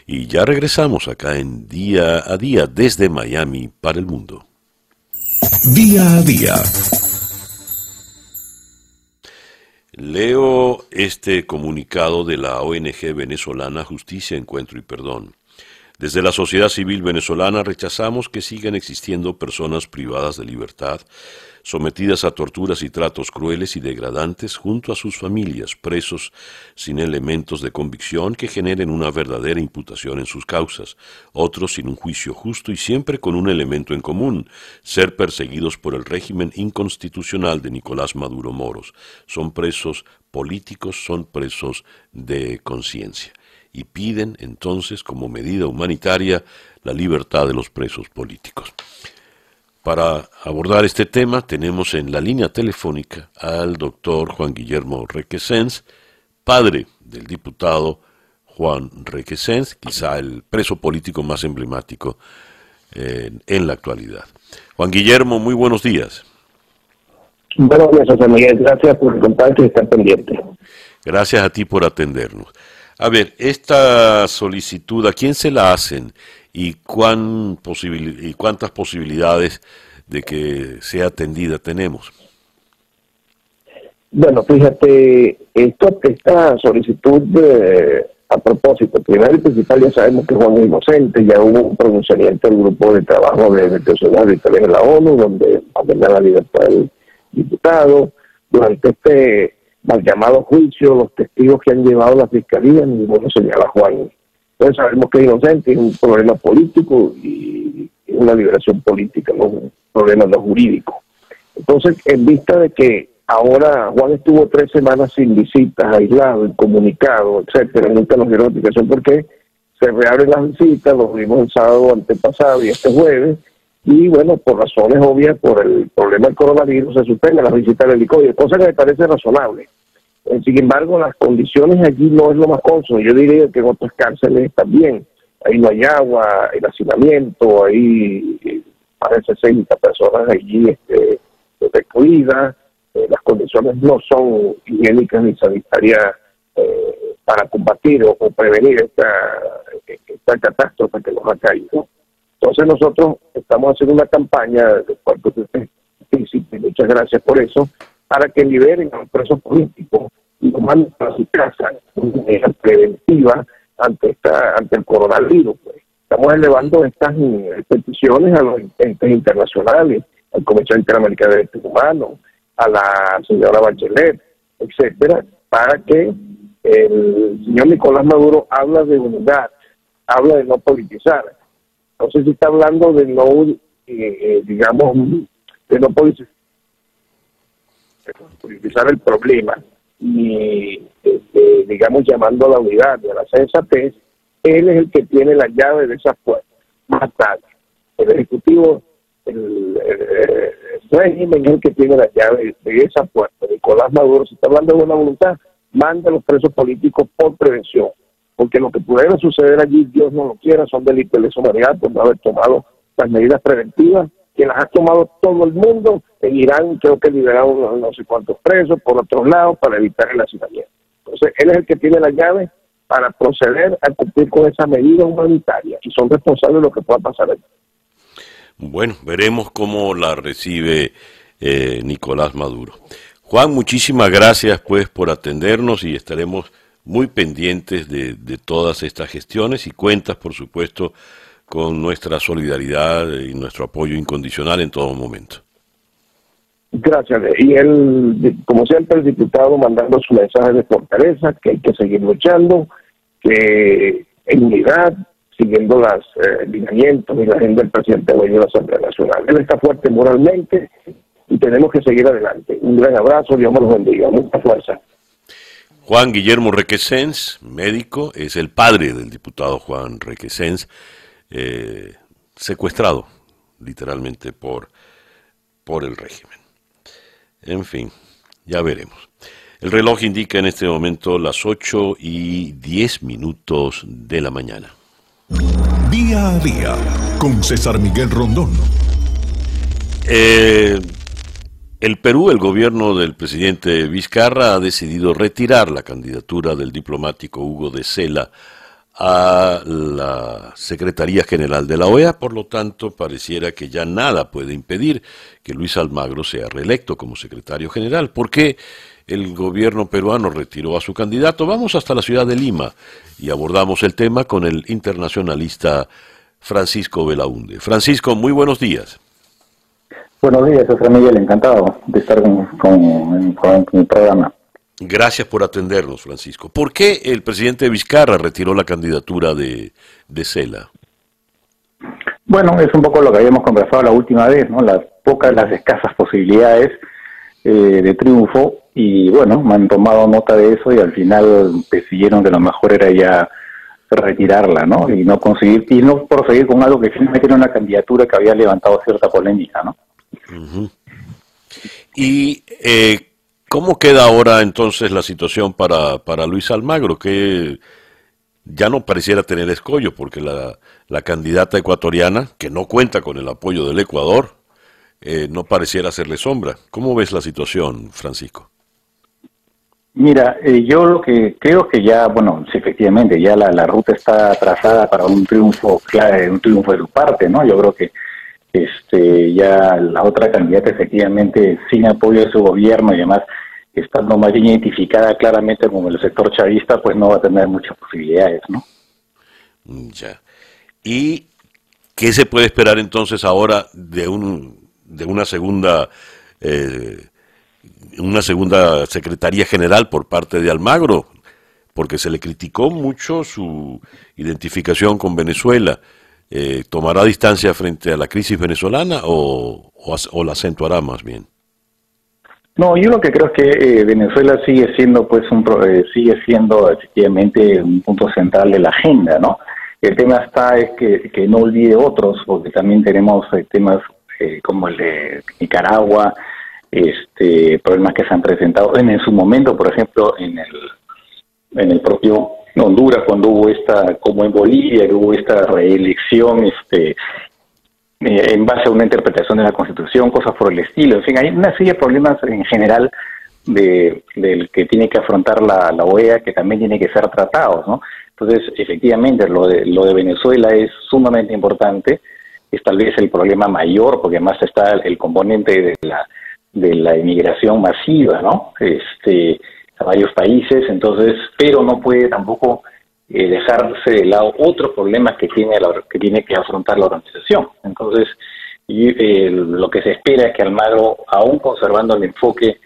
y ya regresamos acá en Día a Día desde Miami para el mundo. Día a Día. Leo este comunicado de la ONG venezolana Justicia, Encuentro y Perdón. Desde la sociedad civil venezolana rechazamos que sigan existiendo personas privadas de libertad, sometidas a torturas y tratos crueles y degradantes junto a sus familias, presos sin elementos de convicción que generen una verdadera imputación en sus causas, otros sin un juicio justo y siempre con un elemento en común, ser perseguidos por el régimen inconstitucional de Nicolás Maduro Moros. Son presos políticos, son presos de conciencia y piden entonces como medida humanitaria la libertad de los presos políticos. Para abordar este tema tenemos en la línea telefónica al doctor Juan Guillermo Requesens, padre del diputado Juan Requesens, quizá el preso político más emblemático en, la actualidad. Juan Guillermo, muy buenos días. Buenos días, José Miguel. Gracias por el y estar pendiente. Gracias a ti por atendernos. A ver, esta solicitud, ¿a quién se la hacen y, cuán y cuántas posibilidades de que sea atendida tenemos? Bueno, fíjate, esto, esta solicitud, a propósito, primero y principal, ya sabemos que Juan es inocente, ya hubo un pronunciamiento del grupo de trabajo de detención de la ONU, donde ordena la libertad del diputado. Durante este mal llamado juicio, los testigos que han llevado la fiscalía, ninguno señala a Juan. Entonces sabemos que es inocente, es un problema político y una liberación política, no un problema no jurídico. Entonces, en vista de que ahora Juan estuvo tres semanas sin visitas, aislado, incomunicado, etcétera, nunca nos dieron explicación por qué, se reabren las visitas, los vimos el sábado antepasado y este jueves, y bueno, por razones obvias, por el problema del coronavirus, se suspenden las visitas del helicóptero, cosa que me parece razonable. Eh, sin embargo, las condiciones allí no es lo más consono. Yo diría que en otras cárceles también. Ahí no hay agua, hay hacinamiento, hay eh, más de 60 personas allí este, recluidas. Eh, las condiciones no son higiénicas ni sanitarias para combatir o, prevenir esta, esta catástrofe que nos ha caído. Entonces nosotros estamos haciendo una campaña, de cuarto y muchas gracias por eso, para que liberen a los presos políticos y lo manden a su casa de manera preventiva ante esta ante el coronavirus. Pues. Estamos elevando estas eh, peticiones a los entes internacionales, al Comisión Interamericana de Derechos Humanos, a la señora Bachelet, etcétera, para que el señor Nicolás Maduro habla de unidad, habla de no politizar. Si está hablando de no, eh, eh, digamos, de no politizar el problema y, este, digamos, llamando a la unidad de la sensatez, él es el que tiene la llave de esa puerta. Más tarde, el Ejecutivo, el, régimen es el que tiene la llave de esa puerta. Nicolás Maduro, si está hablando de buena voluntad, manda a los presos políticos por prevención, porque lo que pudiera suceder allí, Dios no lo quiera, son delitos de lesa humanidad por no haber tomado las medidas preventivas que las ha tomado todo el mundo. En Irán creo que liberaron no sé cuántos presos por otros lados para evitar el hacinamiento. Entonces, él es el que tiene la llave para proceder a cumplir con esa medida humanitaria y son responsables de lo que pueda pasar allí. Bueno, veremos cómo la recibe eh, Nicolás Maduro. Juan, muchísimas gracias pues por atendernos y estaremos muy pendientes de todas estas gestiones y cuentas, por supuesto, con nuestra solidaridad y nuestro apoyo incondicional en todo momento. Gracias. Y él, como siempre, el diputado mandando su mensaje de fortaleza, que hay que seguir luchando, que en unidad, siguiendo los eh, lineamientos y la agenda del presidente de la Asamblea Nacional. Él está fuerte moralmente y tenemos que seguir adelante. Un gran abrazo, Dios los bendiga, mucha fuerza. Juan Guillermo Requesens, médico, es el padre del diputado Juan Requesens, eh, secuestrado literalmente por, por el régimen. En fin, ya veremos. El reloj indica en este momento las 8 y 10 minutos de la mañana. Día a día con César Miguel Rondón. Eh, el Perú, el gobierno del presidente Vizcarra ha decidido retirar la candidatura del diplomático Hugo de Sela a la Secretaría General de la OEA, por lo tanto pareciera que ya nada puede impedir que Luis Almagro sea reelecto como secretario general. ¿Por qué el gobierno peruano retiró a su candidato? Vamos hasta la ciudad de Lima y abordamos el tema con el internacionalista Francisco Belaunde. Francisco, muy buenos días. Buenos días, José Miguel, encantado de estar con, con, el programa. Gracias por atendernos, Francisco. ¿Por qué el presidente Vizcarra retiró la candidatura de, de Cela? Bueno, es un poco lo que habíamos conversado la última vez, ¿no? Las pocas, las escasas posibilidades eh, de triunfo y bueno, me han tomado nota de eso y al final decidieron que lo mejor era ya retirarla, ¿no? Y no conseguir, y no proseguir con algo que finalmente era una candidatura que había levantado cierta polémica, ¿no? ¿Y eh, cómo queda ahora entonces la situación para, para Luis Almagro? Que ya no pareciera tener escollo, porque la, la candidata ecuatoriana, que no cuenta con el apoyo del Ecuador, eh, no pareciera hacerle sombra. ¿Cómo ves la situación, Francisco? Mira, eh, yo lo que creo que ya, bueno, efectivamente, ya la, la ruta está trazada para un triunfo, claro, un triunfo de su parte, ¿no? Yo creo que este, ya la otra candidata efectivamente sin apoyo de su gobierno y además estando más bien identificada claramente como el sector chavista, pues no va a tener muchas posibilidades, ¿no? Mm, ya. ¿Y qué se puede esperar entonces ahora de un de una segunda eh, una segunda secretaría general por parte de Almagro? Porque se le criticó mucho su identificación con Venezuela. Eh, tomará distancia frente a la crisis venezolana o, o, la acentuará más bien? No, yo lo que creo es que eh, Venezuela sigue siendo, pues, un eh, sigue siendo efectivamente un punto central de la agenda, ¿no? El tema está es que, que no olvide otros, porque también tenemos temas como el de Nicaragua, este problemas que se han presentado en, en su momento, por ejemplo, en el en el propio Honduras cuando hubo esta, como en Bolivia, que hubo esta reelección este, eh, en base a una interpretación de la Constitución, cosas por el estilo. En fin, hay una serie de problemas en general de, del que tiene que afrontar la, OEA que también tiene que ser tratados, ¿no? Entonces, efectivamente, lo de, lo de Venezuela es sumamente importante, es tal vez el problema mayor, porque además está el, el componente de la, de la inmigración masiva, ¿no? Este, varios países, entonces, pero no puede tampoco eh, dejarse de lado otros problemas que tiene, la, que tiene que afrontar la organización. Entonces, y, eh, lo que se espera es que Almagro, aún conservando el enfoque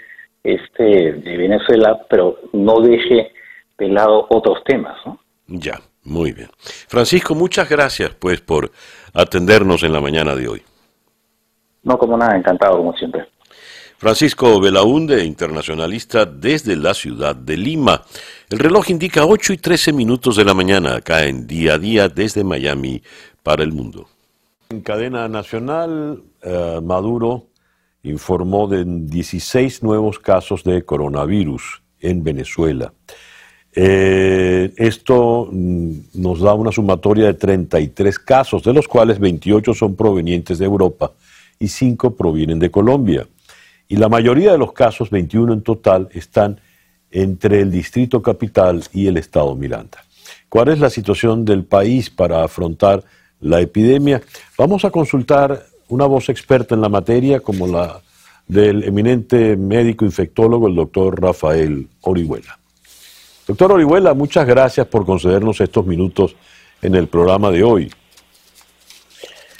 este de Venezuela, pero no deje de lado otros temas. ¿no? Ya, muy bien. Francisco, muchas gracias pues por atendernos en la mañana de hoy. No, como nada, encantado como siempre. Francisco Belaunde, internacionalista desde la ciudad de Lima. El reloj indica 8 y 13 minutos de la mañana acá en día a día desde Miami para el mundo. En cadena nacional, eh, Maduro informó de 16 nuevos casos de coronavirus en Venezuela. Eh, esto mm, nos da una sumatoria de 33 casos, de los cuales 28 son provenientes de Europa y 5 provienen de Colombia. Y la mayoría de los casos, 21 en total, están entre el Distrito Capital y el Estado Miranda. ¿Cuál es la situación del país para afrontar la epidemia? Vamos a consultar una voz experta en la materia como la del eminente médico infectólogo, el doctor Rafael Orihuela. Doctor Orihuela, muchas gracias por concedernos estos minutos en el programa de hoy.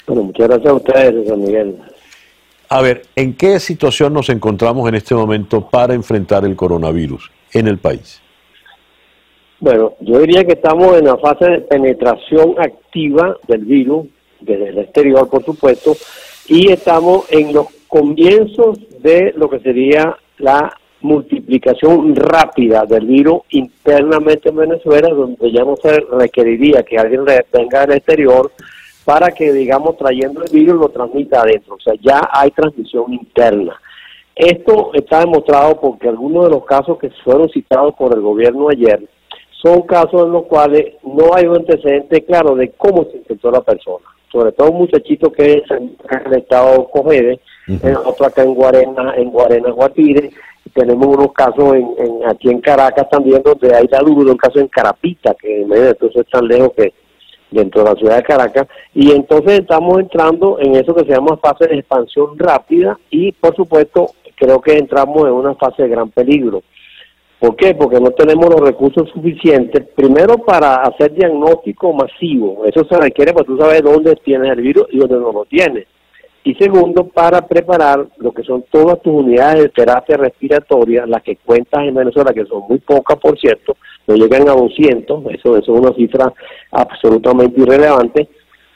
Bueno, muchas gracias a ustedes, San Miguel. A ver, ¿en qué situación nos encontramos en este momento para enfrentar el coronavirus en el país? Bueno, yo diría que estamos en la fase de penetración activa del virus, desde el exterior, por supuesto, y estamos en los comienzos de lo que sería la multiplicación rápida del virus internamente en Venezuela, donde ya no se requeriría que alguien venga del exterior para que, digamos, trayendo el virus lo transmita adentro. O sea, ya hay transmisión interna. Esto está demostrado porque algunos de los casos que fueron citados por el gobierno ayer son casos en los cuales no hay un antecedente claro de cómo se infectó la persona. Sobre todo un muchachito que es en el estado Cogede, otro acá en Guarena, en Guarena, Guatire, tenemos unos casos en, aquí en Caracas también donde hay la duda, un caso en Carapita, que en eso es tan lejos que dentro de la ciudad de Caracas, y entonces estamos entrando en eso que se llama fase de expansión rápida y por supuesto creo que entramos en una fase de gran peligro. ¿Por qué? Porque no tenemos los recursos suficientes, primero para hacer diagnóstico masivo, eso se requiere para tú sabes dónde tienes el virus y dónde no lo tienes. Y segundo, para preparar lo que son todas tus unidades de terapia respiratoria, las que cuentas en Venezuela, que son muy pocas, por cierto, no llegan a 200, eso, eso es una cifra absolutamente irrelevante,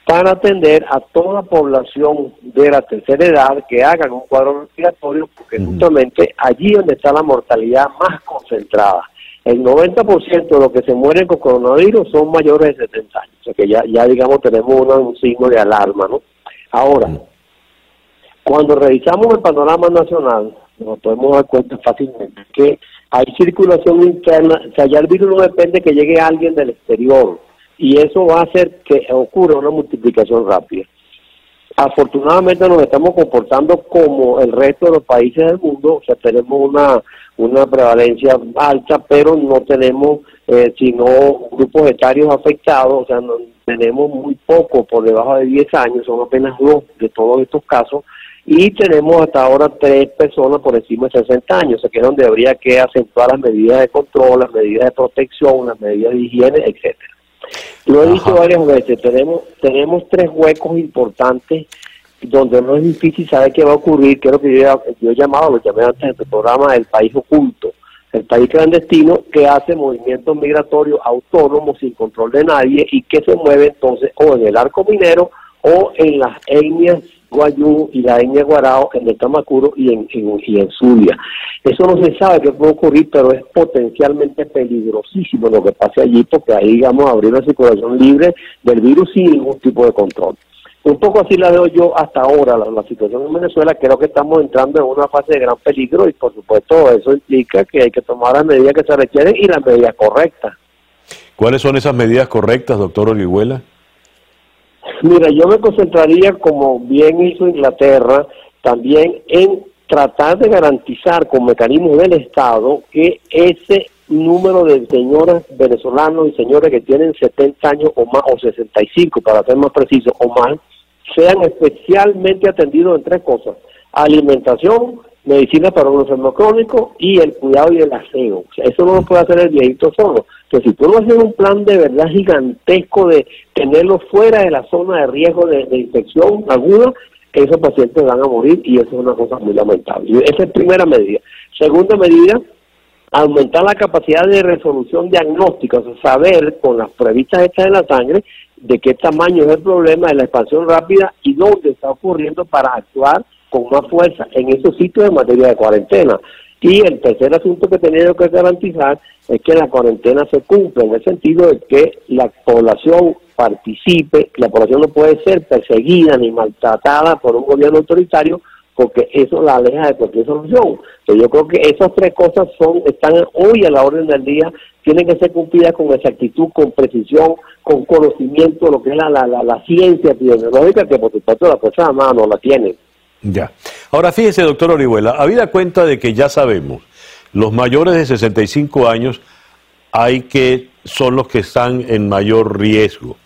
para atender a toda población de la tercera edad que hagan un cuadro respiratorio, porque justamente allí donde está la mortalidad más concentrada. El 90% de los que se mueren con coronavirus son mayores de 70 años, o sea que ya, ya digamos tenemos un signo de alarma, ¿no? Ahora, cuando revisamos el panorama nacional, nos podemos dar cuenta fácilmente que hay circulación interna, o sea, ya el virus no depende que llegue alguien del exterior, y eso va a hacer que ocurra una multiplicación rápida. Afortunadamente nos estamos comportando como el resto de los países del mundo, o sea, tenemos una, una prevalencia alta, pero no tenemos eh, sino grupos etarios afectados, o sea, no, tenemos muy poco por debajo de 10 años, son apenas dos de todos estos casos, y tenemos hasta ahora tres personas por encima de 60 años, o sea, que es donde habría que acentuar las medidas de control, las medidas de protección, las medidas de higiene, etcétera. Lo he dicho varias veces, tenemos, tenemos tres huecos importantes donde no es difícil saber qué va a ocurrir, que es lo que yo, yo he llamado, lo llamé antes en el programa, el país oculto, el país clandestino que hace movimientos migratorios autónomos sin control de nadie y que se mueve entonces o en el arco minero o en las etnias Guayú y la etnia Guarao en el Tamacuro y en, y en Zulia. Eso no se sabe qué puede ocurrir, pero es potencialmente peligrosísimo lo que pase allí, porque ahí, digamos, abrir una circulación libre del virus sin ningún tipo de control. Un poco así la veo yo hasta ahora, la, situación en Venezuela. Creo que estamos entrando en una fase de gran peligro y, por supuesto, eso implica que hay que tomar las medidas que se requieren y las medidas correctas. ¿Cuáles son esas medidas correctas, doctor Orihuela? Mira, yo me concentraría, como bien hizo Inglaterra, también en tratar de garantizar con mecanismos del Estado que ese número de señoras venezolanos y señores que tienen 70 años o más, o 65 para ser más preciso, o más, sean especialmente atendidos en tres cosas. Alimentación, medicina para un enfermo crónico y el cuidado y el aseo. eso no lo puede hacer el viejito solo. Que si tú no haces un plan de verdad gigantesco de tenerlo fuera de la zona de riesgo de, de infección aguda, esos pacientes van a morir y eso es una cosa muy lamentable. Esa es primera medida. Segunda medida, aumentar la capacidad de resolución diagnóstica, o sea, saber con las previstas hechas en la sangre de qué tamaño es el problema de la expansión rápida y dónde está ocurriendo para actuar con más fuerza en esos sitios en materia de cuarentena. Y el tercer asunto que tenemos que garantizar es que la cuarentena se cumpla, en el sentido de que la población participe, la población no puede ser perseguida ni maltratada por un gobierno autoritario, porque eso la aleja de cualquier solución. yo creo que esas tres cosas son están hoy a la orden del día, tienen que ser cumplidas con exactitud, con precisión, con conocimiento, lo que es la, la, la, ciencia epidemiológica, que por supuesto la Fuerza Armada no la tiene. Ya. Ahora fíjese, doctor Orihuela, habida cuenta de que ya sabemos, los mayores de 65 años hay que son los que están en mayor riesgo.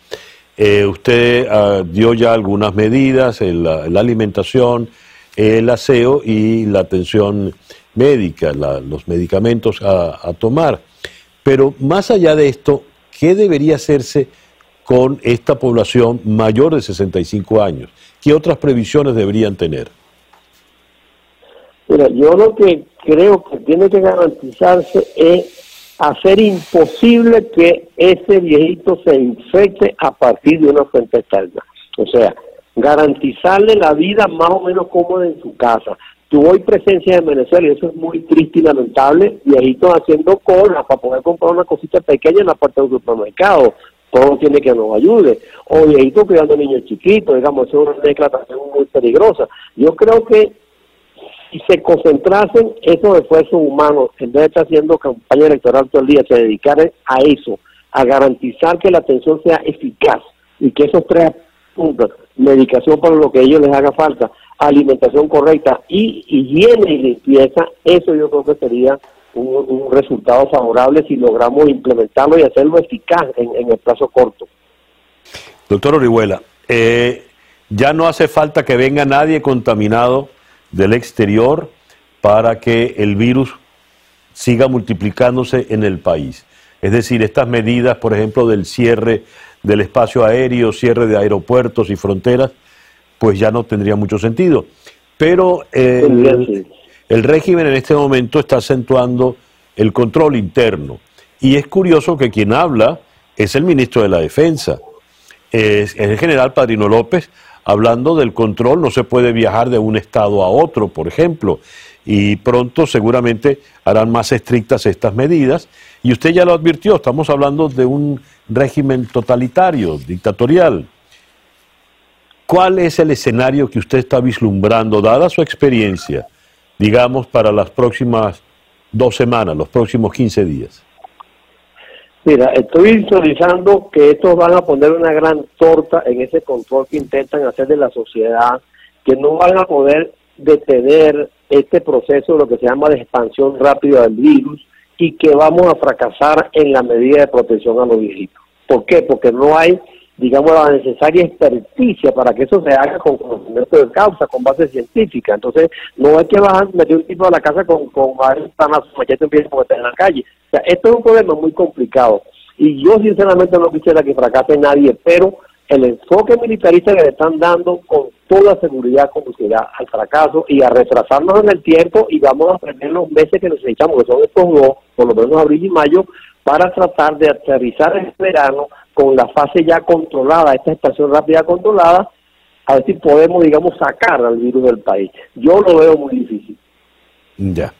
Eh, usted ah, dio ya algunas medidas, la, alimentación, el aseo y la atención médica, los medicamentos a, tomar. Pero más allá de esto, ¿qué debería hacerse con esta población mayor de 65 años? ¿Qué otras previsiones deberían tener? Mira, yo lo que creo que tiene que garantizarse es hacer imposible que ese viejito se infecte a partir de una fuente externa. O sea, garantizarle la vida más o menos cómoda en su casa. Tuvo hoy presencia en Venezuela y eso es muy triste y lamentable, viejitos haciendo cola para poder comprar una cosita pequeña en la puerta del supermercado. Todo tiene que nos ayude. O viejitos cuidando niños chiquitos, digamos, es una declaración muy peligrosa. Yo creo que si se concentrasen esos esfuerzos humanos, en vez de estar haciendo campaña electoral todo el día, se dedicaran a eso, a garantizar que la atención sea eficaz y que esos tres puntos, medicación para lo que ellos les haga falta, alimentación correcta y higiene y limpieza, eso yo creo que sería un, resultado favorable si logramos implementarlo y hacerlo eficaz en, el plazo corto. Doctor Orihuela, eh, ya no hace falta que venga nadie contaminado del exterior para que el virus siga multiplicándose en el país. Es decir, estas medidas, por ejemplo, del cierre del espacio aéreo, cierre de aeropuertos y fronteras, pues ya no tendría mucho sentido. Pero el, régimen en este momento está acentuando el control interno. Y es curioso que quien habla es el ministro de la Defensa, es el general Padrino López, hablando del control, no se puede viajar de un estado a otro, por ejemplo, y pronto seguramente harán más estrictas estas medidas. Y usted ya lo advirtió, estamos hablando de un régimen totalitario, dictatorial. ¿Cuál es el escenario que usted está vislumbrando, dada su experiencia, digamos, para las próximas dos semanas, los próximos 15 días? Mira, estoy visualizando que estos van a poner una gran torta en ese control que intentan hacer de la sociedad, que no van a poder detener este proceso de lo que se llama de expansión rápida del virus y que vamos a fracasar en la medida de protección a los viejitos. ¿Por qué? Porque no hay, digamos, la necesaria experticia para que eso se haga con conocimiento de causa, con base científica. Entonces, no hay que bajar, meter un tipo a la casa con, con varios machetes empieza a en la calle esto es un problema muy complicado y yo sinceramente no quisiera que fracase nadie, pero el enfoque militarista que le están dando con toda seguridad conducirá al fracaso y a retrasarnos en el tiempo y vamos a perder los meses que necesitamos, que son estos dos, por lo menos abril y mayo, para tratar de aterrizar el verano con la fase ya controlada, esta expansión rápida controlada, a ver si podemos, digamos, sacar al virus del país. Yo lo veo muy difícil. Ya.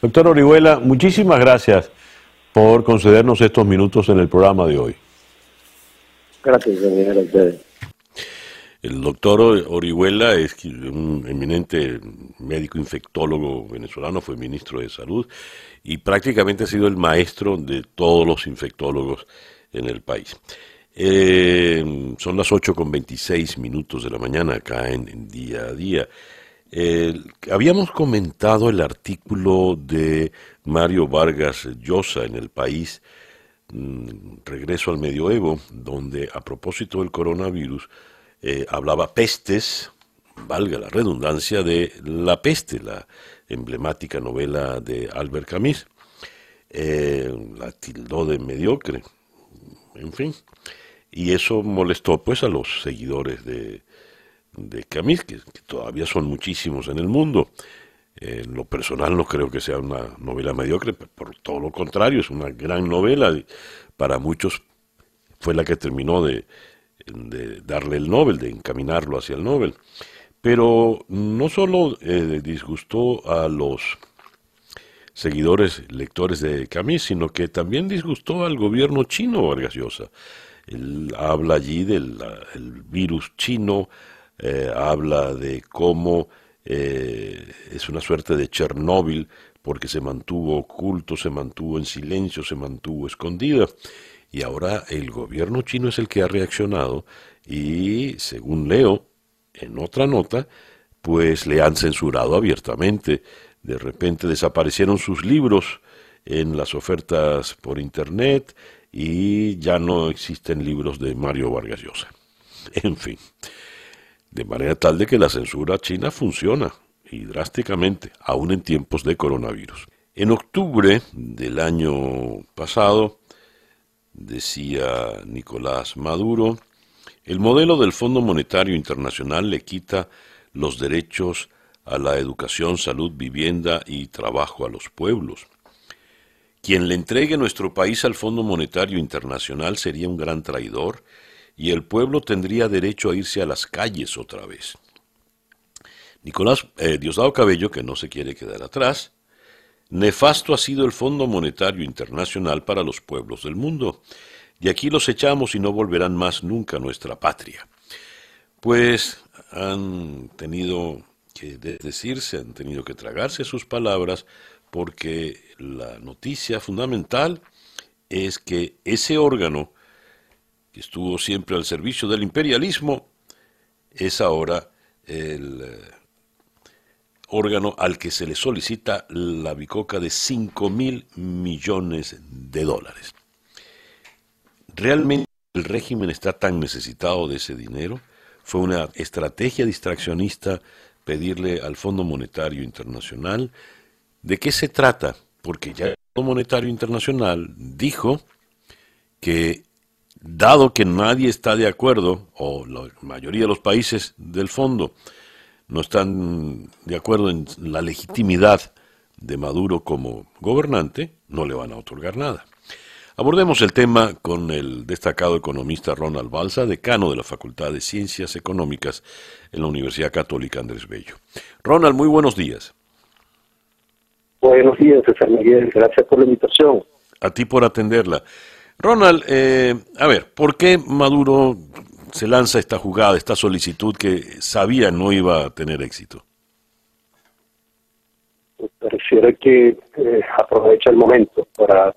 Doctor Orihuela, muchísimas gracias por concedernos estos minutos en el programa de hoy. Gracias, señor. El doctor Orihuela es un eminente médico infectólogo venezolano, fue ministro de Salud y prácticamente ha sido el maestro de todos los infectólogos en el país. Eh, son las 8 con 26 minutos de la mañana acá en, Día a Día. habíamos comentado el artículo de Mario Vargas Llosa en el país, mm, Regreso al Medioevo, donde a propósito del coronavirus eh, hablaba pestes, valga la redundancia, de La peste, la emblemática novela de Albert Camus. Eh, la tildó de mediocre, en fin. Y eso molestó pues a los seguidores de, de Camus, que todavía son muchísimos en el mundo. En lo personal no creo que sea una novela mediocre, por todo lo contrario, es una gran novela. Para muchos fue la que terminó de, de darle el Nobel, de encaminarlo hacia el Nobel. Pero no solo eh, disgustó a los seguidores, lectores de Camus, sino que también disgustó al gobierno chino, Vargas Llosa. Él habla allí del virus chino, eh, habla de cómo eh, es una suerte de Chernóbil porque se mantuvo oculto, se mantuvo en silencio, se mantuvo escondida. Y ahora el gobierno chino es el que ha reaccionado y, según leo en otra nota, pues le han censurado abiertamente. De repente desaparecieron sus libros en las ofertas por Internet y ya no existen libros de Mario Vargas Llosa. En fin, de manera tal de que la censura china funciona y drásticamente, aún en tiempos de coronavirus. En octubre del año pasado, decía Nicolás Maduro, el modelo del Fondo Monetario Internacional le quita los derechos a la educación, salud, vivienda y trabajo a los pueblos. Quien le entregue nuestro país al Fondo Monetario Internacional sería un gran traidor y el pueblo tendría derecho a irse a las calles otra vez. Nicolás eh, Diosdado Cabello, que no se quiere quedar atrás, nefasto ha sido el Fondo Monetario Internacional para los pueblos del mundo. y aquí los echamos y no volverán más nunca a nuestra patria. Pues han tenido que decirse, han tenido que tragarse sus palabras, porque la noticia fundamental es que ese órgano que estuvo siempre al servicio del imperialismo es ahora el eh, órgano al que se le solicita la bicoca de 5 mil millones de dólares. ¿Realmente el régimen está tan necesitado de ese dinero? ¿Fue una estrategia distraccionista pedirle al Fondo Monetario Internacional? ¿De qué se trata? Porque ya el Fondo Monetario Internacional dijo que dado que nadie está de acuerdo, o la mayoría de los países del fondo no están de acuerdo en la legitimidad de Maduro como gobernante, no le van a otorgar nada. Abordemos el tema con el destacado economista Ronald Balsa, decano de la Facultad de Ciencias Económicas en la Universidad Católica Andrés Bello. Ronald, muy buenos días. Buenos días, César Miguel. Gracias por la invitación. A ti por atenderla. Ronald, eh, a ver, ¿por qué Maduro se lanza esta jugada, esta solicitud que sabía no iba a tener éxito? Pareciera que eh, aprovecha el momento para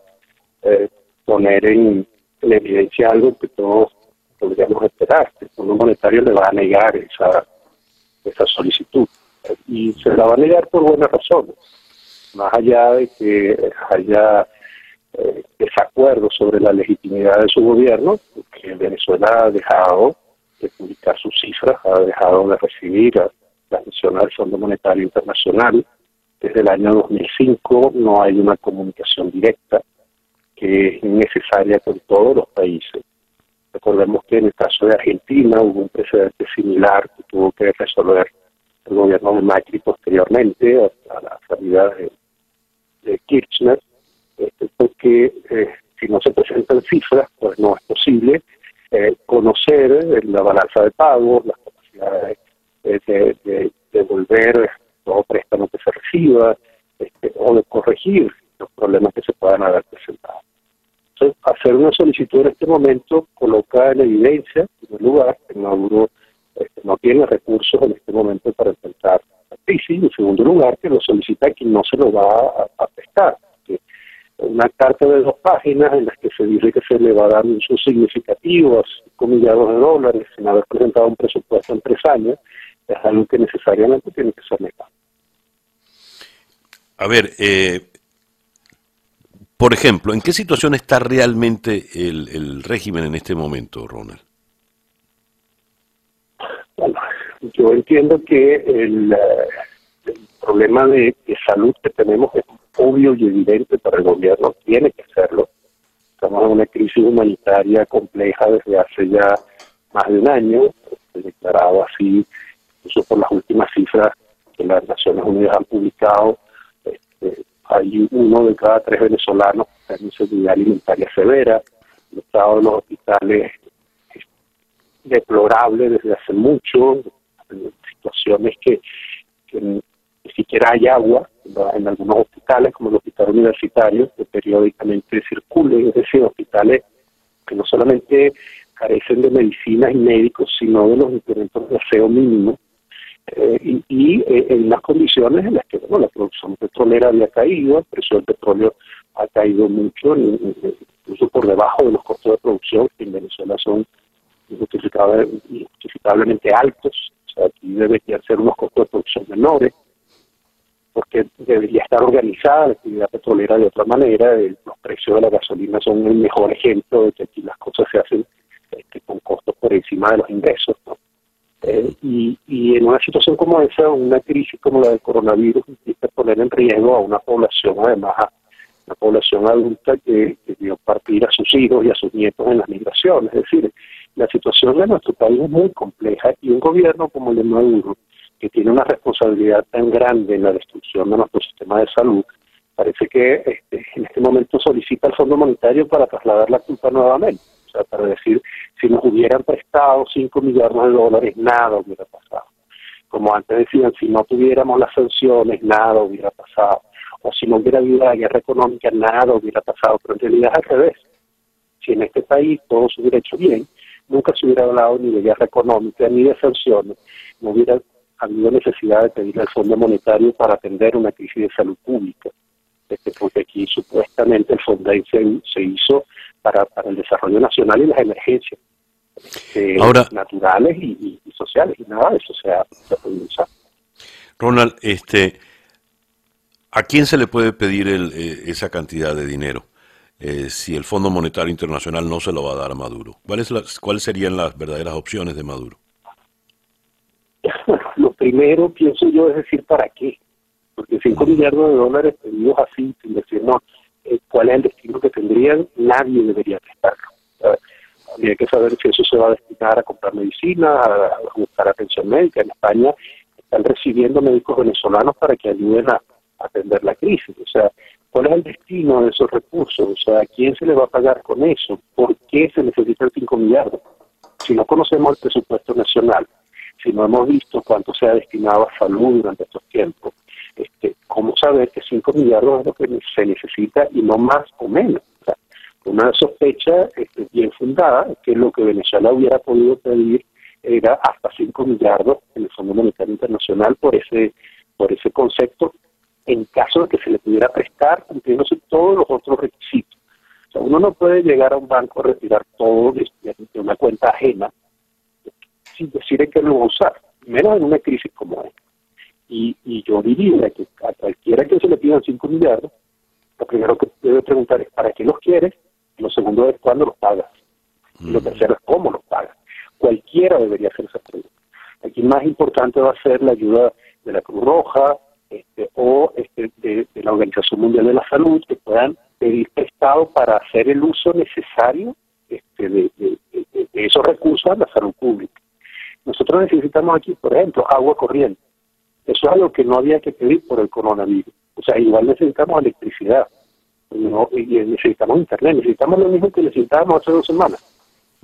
eh, poner en, evidencia algo que todos podríamos esperar. El Fondo Monetario le va a negar esa, esa solicitud y se la va a negar por buenas razones. Más allá de que haya eh, desacuerdo sobre la legitimidad de su gobierno, que Venezuela ha dejado de publicar sus cifras, ha dejado de recibir la misión del Fondo Monetario Internacional. Desde el año 2005 no hay una comunicación directa es necesaria con todos los países. Recordemos que en el caso de Argentina hubo un precedente similar que tuvo que resolver el gobierno de Macri posteriormente a, la salida de Kirchner este, porque eh, si no se presentan cifras, pues no es posible eh, conocer eh, la balanza de pagos, las capacidades de, devolver todo préstamo que se reciba este, o de corregir los problemas que se puedan haber presentado. Entonces, hacer una en este momento coloca en evidencia, en primer lugar, que Maduro este, no tiene recursos en este momento para enfrentar la crisis, en segundo lugar, que lo solicita quien no se lo va a prestar una carta de dos páginas en las que se dice que se le va a dar un uso significativo, 5 millones de dólares, sin haber presentado un presupuesto en tres años, es algo que necesariamente tiene que ser negado. A ver, eh, por ejemplo, ¿en qué situación está realmente el, régimen en este momento, Ronald? Bueno, yo entiendo que el, eh, problema de, salud que tenemos es obvio y evidente para el gobierno, tiene que hacerlo. Estamos en una crisis humanitaria compleja desde hace ya más de un año, declarado así, incluso por las últimas cifras que las Naciones Unidas han publicado, este, hay uno de cada tres venezolanos que tiene inseguridad alimentaria severa, el estado de los hospitales es deplorable desde hace mucho, situaciones que, ni siquiera hay agua en algunos hospitales, como el hospital universitario, que periódicamente circulen, es decir, hospitales que no solamente carecen de medicinas y médicos, sino de los instrumentos de aseo mínimo, eh, y, eh, en unas condiciones en las que bueno, la producción petrolera había caído, el precio del petróleo ha caído mucho, incluso por debajo de los costos de producción, que en Venezuela son injustificablemente altos, o sea, aquí deberían ser unos costos de producción menores, porque debería estar organizada la actividad petrolera de otra manera, los precios de la gasolina son el mejor ejemplo de que aquí las cosas se hacen este, con costos por encima de los ingresos. Eh, y, en una situación como esa, una crisis como la del coronavirus implica poner en riesgo a una población, además, a una población adulta que, que dio partir a sus hijos y a sus nietos en las migraciones. Es decir, la situación de nuestro país es muy compleja y un gobierno como el de Maduro, que tiene una responsabilidad tan grande en la destrucción de nuestro sistema de salud, parece que este, en este momento solicita el Fondo Monetario para trasladar la culpa nuevamente para decir, si nos hubieran prestado 5 millones de dólares, nada hubiera pasado. Como antes decían, si no tuviéramos las sanciones, nada hubiera pasado. O si no hubiera habido la guerra económica, nada hubiera pasado. Pero en realidad es al revés. Si en este país todo se hubiera hecho bien, nunca se hubiera hablado ni de guerra económica ni de sanciones, no hubiera habido necesidad de pedir al Fondo Monetario para atender una crisis de salud pública. Este, porque aquí supuestamente el Fondo se hizo para, el desarrollo nacional y las emergencias eh, naturales y, sociales, y nada de eso se ha, usar. Ronald, este, ¿a quién se le puede pedir eh, esa cantidad de dinero? Eh, si el Fondo Monetario Internacional no se lo va a dar a Maduro. ¿Cuáles, ¿Cuáles serían las verdaderas opciones de Maduro? lo primero, pienso yo, es decir, ¿para qué? Porque 5 millardos de dólares pedidos así, sin decir, no, eh, cuál es el destino que tendrían, nadie debería prestarlo. habría que saber si eso se va a destinar a comprar medicina, a, buscar atención médica. En España están recibiendo médicos venezolanos para que ayuden a, atender la crisis. O sea, ¿cuál es el destino de esos recursos? O sea, ¿a quién se le va a pagar con eso? ¿Por qué se necesitan 5 millardos? Si no conocemos el presupuesto nacional, si no hemos visto cuánto se ha destinado a salud durante estos tiempos, este, ¿cómo saber que 5 millardos es lo que se necesita y no más o menos? una sospecha este, bien fundada que lo que Venezuela hubiera podido pedir era hasta 5 millardos en el Fondo Monetario Internacional por ese, por ese concepto, en caso de que se le pudiera prestar cumpliéndose todos los otros requisitos. O sea, uno no puede llegar a un banco a retirar todo de, una cuenta ajena sin decir que lo va a usar, menos en una crisis como esta. Y, yo diría que a cualquiera que se le pidan 5 millardos, lo primero que debe preguntar es ¿para qué los quieres? Lo segundo es ¿cuándo los pagas? Y lo mm. tercero es ¿cómo los pagas? Cualquiera debería hacer esa pregunta. Aquí más importante va a ser la ayuda de la Cruz Roja este, o este, de, la Organización Mundial de la Salud que puedan pedir prestado para hacer el uso necesario este, de, de, esos recursos a la salud pública. Nosotros necesitamos aquí, por ejemplo, agua corriente. Eso es algo que no había que pedir por el coronavirus. O sea, igual necesitamos electricidad, no, y necesitamos internet, necesitamos lo mismo que necesitábamos hace dos semanas.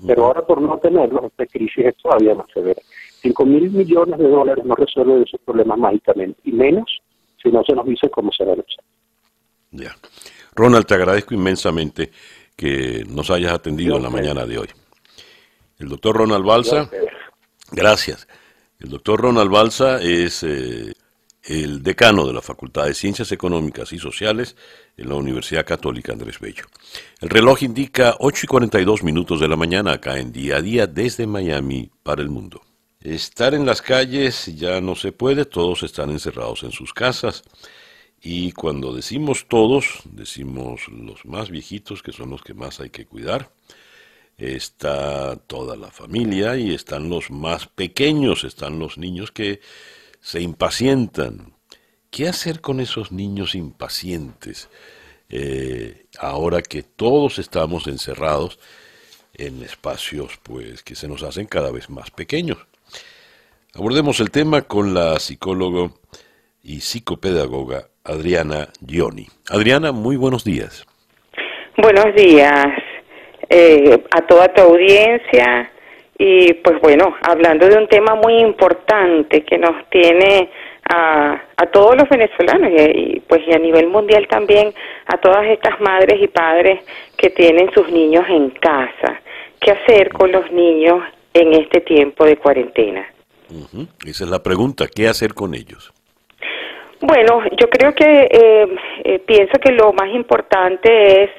Pero ahora por no tenerlo, esta crisis es todavía más severa. Cinco mil millones de dólares no resuelven esos problemas mágicamente, y menos si no se nos dice cómo se va a luchar. Ya. Ronald, te agradezco inmensamente que nos hayas atendido en la mañana de hoy. El doctor Ronald Balsa, gracias. El doctor Ronald Balsa es eh, el decano de la Facultad de Ciencias Económicas y Sociales en la Universidad Católica Andrés Bello. El reloj indica 8 y 42 minutos de la mañana acá en día a día desde Miami para el mundo. Estar en las calles ya no se puede, todos están encerrados en sus casas. Y cuando decimos todos, decimos los más viejitos, que son los que más hay que cuidar, está toda la familia y están los más pequeños, están los niños que se impacientan. ¿Qué hacer con esos niños impacientes eh, ahora que todos estamos encerrados en espacios pues que se nos hacen cada vez más pequeños? Abordemos el tema con la psicóloga y psicopedagoga Adriana Gioni. Adriana, muy buenos días. Buenos días eh, a toda tu audiencia y pues bueno, hablando de un tema muy importante que nos tiene a, a todos los venezolanos y, pues y a nivel mundial también a todas estas madres y padres que tienen sus niños en casa. ¿Qué hacer con los niños en este tiempo de cuarentena? Esa es la pregunta, ¿qué hacer con ellos? Bueno, yo creo que eh, eh, pienso que lo más importante es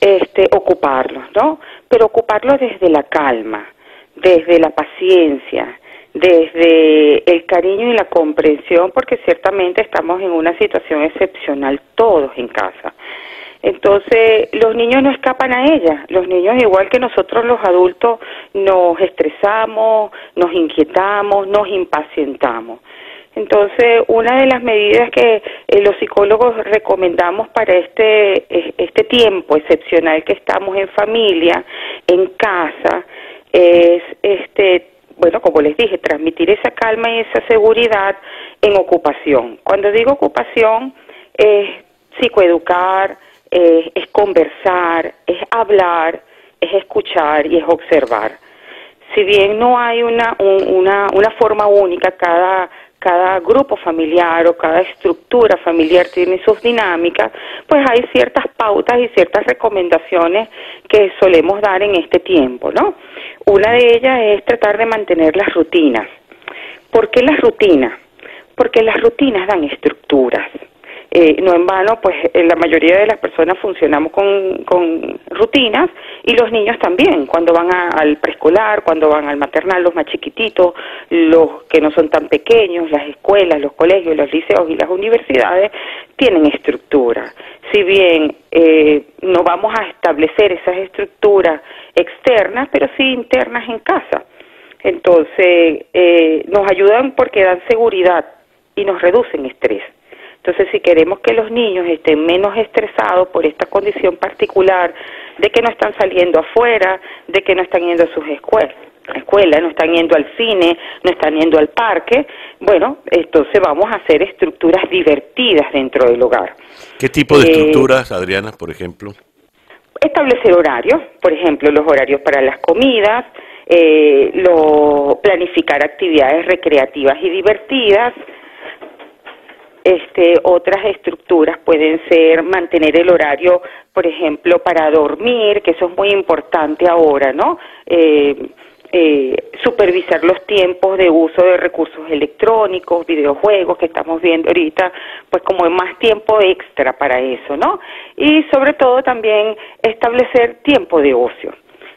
este, ocuparlos, ¿no? Pero ocuparlos desde la calma, desde la paciencia, desde el cariño y la comprensión, porque ciertamente estamos en una situación excepcional todos en casa. Entonces, los niños no escapan a ella. Los niños, igual que nosotros los adultos, nos estresamos, nos inquietamos, nos impacientamos. Entonces, una de las medidas que eh, los psicólogos recomendamos para este, este tiempo excepcional que estamos en familia, en casa, es, este, bueno, como les dije, transmitir esa calma y esa seguridad en ocupación. Cuando digo ocupación, es psicoeducar, es conversar, es hablar, es escuchar y es observar. Si bien no hay una, una, una forma única, cada cada grupo familiar o cada estructura familiar tiene sus dinámicas, pues hay ciertas pautas y ciertas recomendaciones que solemos dar en este tiempo, ¿no? Una de ellas es tratar de mantener las rutinas. ¿Por qué las rutinas? Porque las rutinas dan estructuras. Eh, no en vano, pues la mayoría de las personas funcionamos con, con rutinas y los niños también, cuando van al preescolar, cuando van al maternal, los más chiquititos, los que no son tan pequeños, las escuelas, los colegios, los liceos y las universidades tienen estructura. Si bien eh, no vamos a establecer esas estructuras externas, pero sí internas en casa. Entonces, eh, nos ayudan porque dan seguridad y nos reducen estrés. Entonces, si queremos que los niños estén menos estresados por esta condición particular de que no están saliendo afuera, de que no están yendo a sus escuelas, no están yendo al cine, no están yendo al parque, bueno, entonces vamos a hacer estructuras divertidas dentro del hogar. ¿Qué tipo de eh, estructuras, Adriana, por ejemplo? Establecer horarios, por ejemplo, los horarios para las comidas, eh, lo, planificar actividades recreativas y divertidas, este, otras estructuras pueden ser mantener el horario, por ejemplo, para dormir, que eso es muy importante ahora, ¿no? Eh, eh, supervisar los tiempos de uso de recursos electrónicos, videojuegos que estamos viendo ahorita, pues como más tiempo extra para eso, ¿no? Y sobre todo también establecer tiempo de ocio.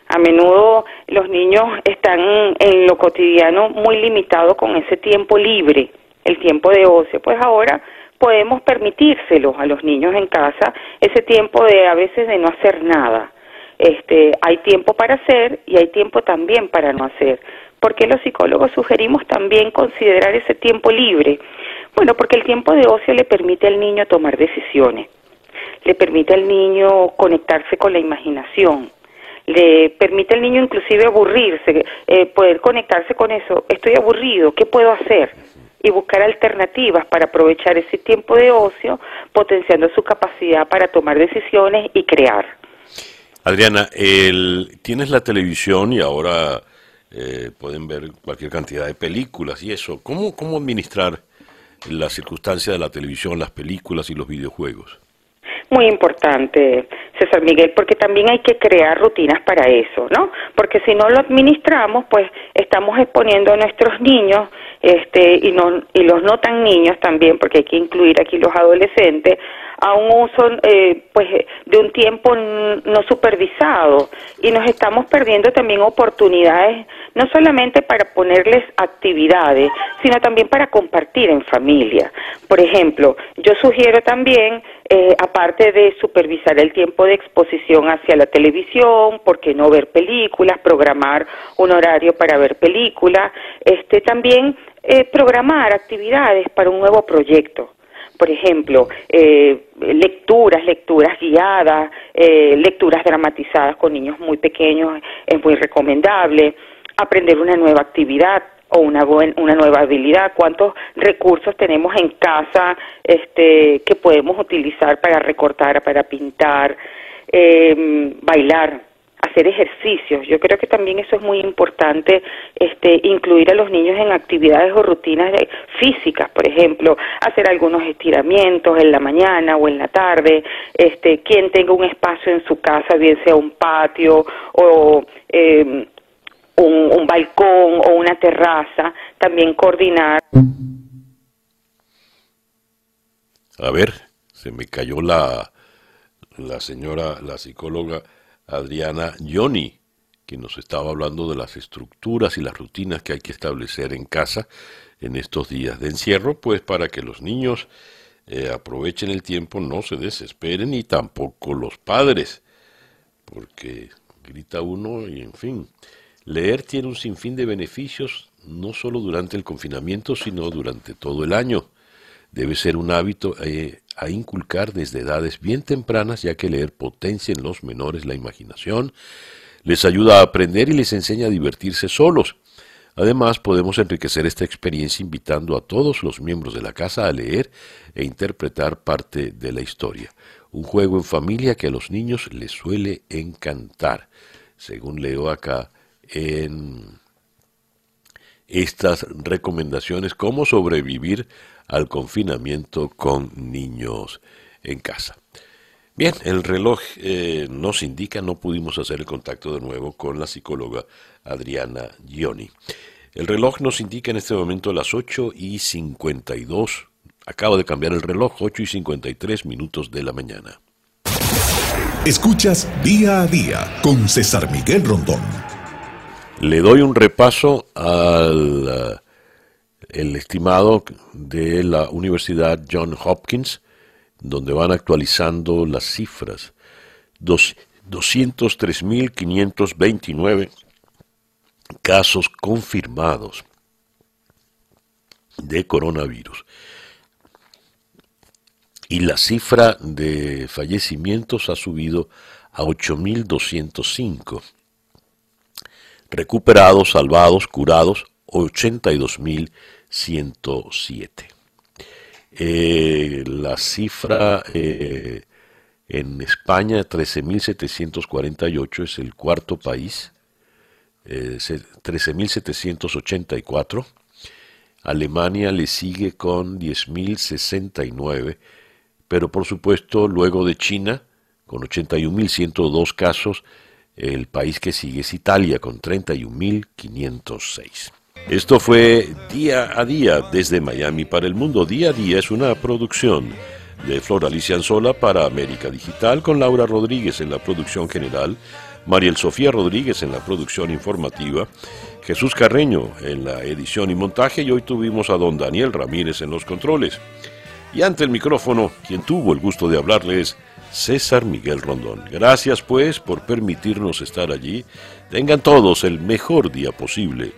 A menudo los niños están en lo cotidiano muy limitados con ese tiempo libre el tiempo de ocio, pues ahora podemos permitírselo a los niños en casa, ese tiempo de a veces de no hacer nada. Este, hay tiempo para hacer y hay tiempo también para no hacer. ¿Por qué los psicólogos sugerimos también considerar ese tiempo libre? Bueno, porque el tiempo de ocio le permite al niño tomar decisiones, le permite al niño conectarse con la imaginación, le permite al niño inclusive aburrirse, eh, poder conectarse con eso. Estoy aburrido, ¿qué puedo hacer? y buscar alternativas para aprovechar ese tiempo de ocio, potenciando su capacidad para tomar decisiones y crear. Adriana, el, tienes la televisión y ahora eh, pueden ver cualquier cantidad de películas y eso. ¿Cómo, ¿Cómo administrar la circunstancia de la televisión, las películas y los videojuegos? Muy importante, César Miguel, porque también hay que crear rutinas para eso, ¿no? Porque si no lo administramos, pues estamos exponiendo a nuestros niños este, y, no, y los no tan niños también, porque hay que incluir aquí los adolescentes, a un uso eh, pues de un tiempo no supervisado. Y nos estamos perdiendo también oportunidades no solamente para ponerles actividades sino también para compartir en familia. Por ejemplo yo sugiero también eh, aparte de supervisar el tiempo de exposición hacia la televisión por qué no ver películas programar un horario para ver películas. Este también eh, programar actividades para un nuevo proyecto. Por ejemplo, eh, lecturas, lecturas guiadas, eh, lecturas dramatizadas con niños muy pequeños es muy recomendable. Aprender una nueva actividad, o una, una nueva habilidad, cuántos recursos tenemos en casa este, que podemos utilizar para recortar, para pintar, eh, bailar hacer ejercicios. Yo creo que también eso es muy importante, este, incluir a los niños en actividades o rutinas de, físicas, por ejemplo, hacer algunos estiramientos en la mañana o en la tarde, este, quien tenga un espacio en su casa, bien sea un patio o em, un, un balcón o una terraza, también coordinar. A ver, se me cayó la, la señora, la psicóloga Adriana Johnny, que nos estaba hablando de las estructuras y las rutinas que hay que establecer en casa en estos días de encierro, pues para que los niños eh, aprovechen el tiempo, no se desesperen y tampoco los padres, porque grita uno y en fin. Leer tiene un sinfín de beneficios, no solo durante el confinamiento, sino durante todo el año. Debe ser un hábito eh, a inculcar desde edades bien tempranas, ya que leer potencia en los menores la imaginación, les ayuda a aprender y les enseña a divertirse solos. Además, podemos enriquecer esta experiencia invitando a todos los miembros de la casa a leer e interpretar parte de la historia. Un juego en familia que a los niños les suele encantar, según leo acá en estas recomendaciones, cómo sobrevivir al confinamiento con niños en casa. Bien, el reloj eh, nos indica, no pudimos hacer el contacto de nuevo con la psicóloga Adriana Gioni. El reloj nos indica en este momento las 8 y 52. Acabo de cambiar el reloj, 8 y 53 minutos de la mañana. Escuchas día a día con César Miguel Rondón. Le doy un repaso al el estimado de la Universidad John Hopkins, donde van actualizando las cifras. 203.529 casos confirmados de coronavirus. Y la cifra de fallecimientos ha subido a 8.205. Recuperados, salvados, curados, 82.000 107. Eh, la cifra eh, en España, 13.748, es el cuarto país, eh, 13.784. Alemania le sigue con 10.069, pero por supuesto luego de China, con 81.102 casos, el país que sigue es Italia, con 31.506. Esto fue Día a Día desde Miami para el Mundo. Día a Día es una producción de Flor Alicia Anzola para América Digital con Laura Rodríguez en la producción general, Mariel Sofía Rodríguez en la producción informativa, Jesús Carreño en la edición y montaje y hoy tuvimos a don Daniel Ramírez en los controles. Y ante el micrófono, quien tuvo el gusto de hablarles, César Miguel Rondón. Gracias pues por permitirnos estar allí. Tengan todos el mejor día posible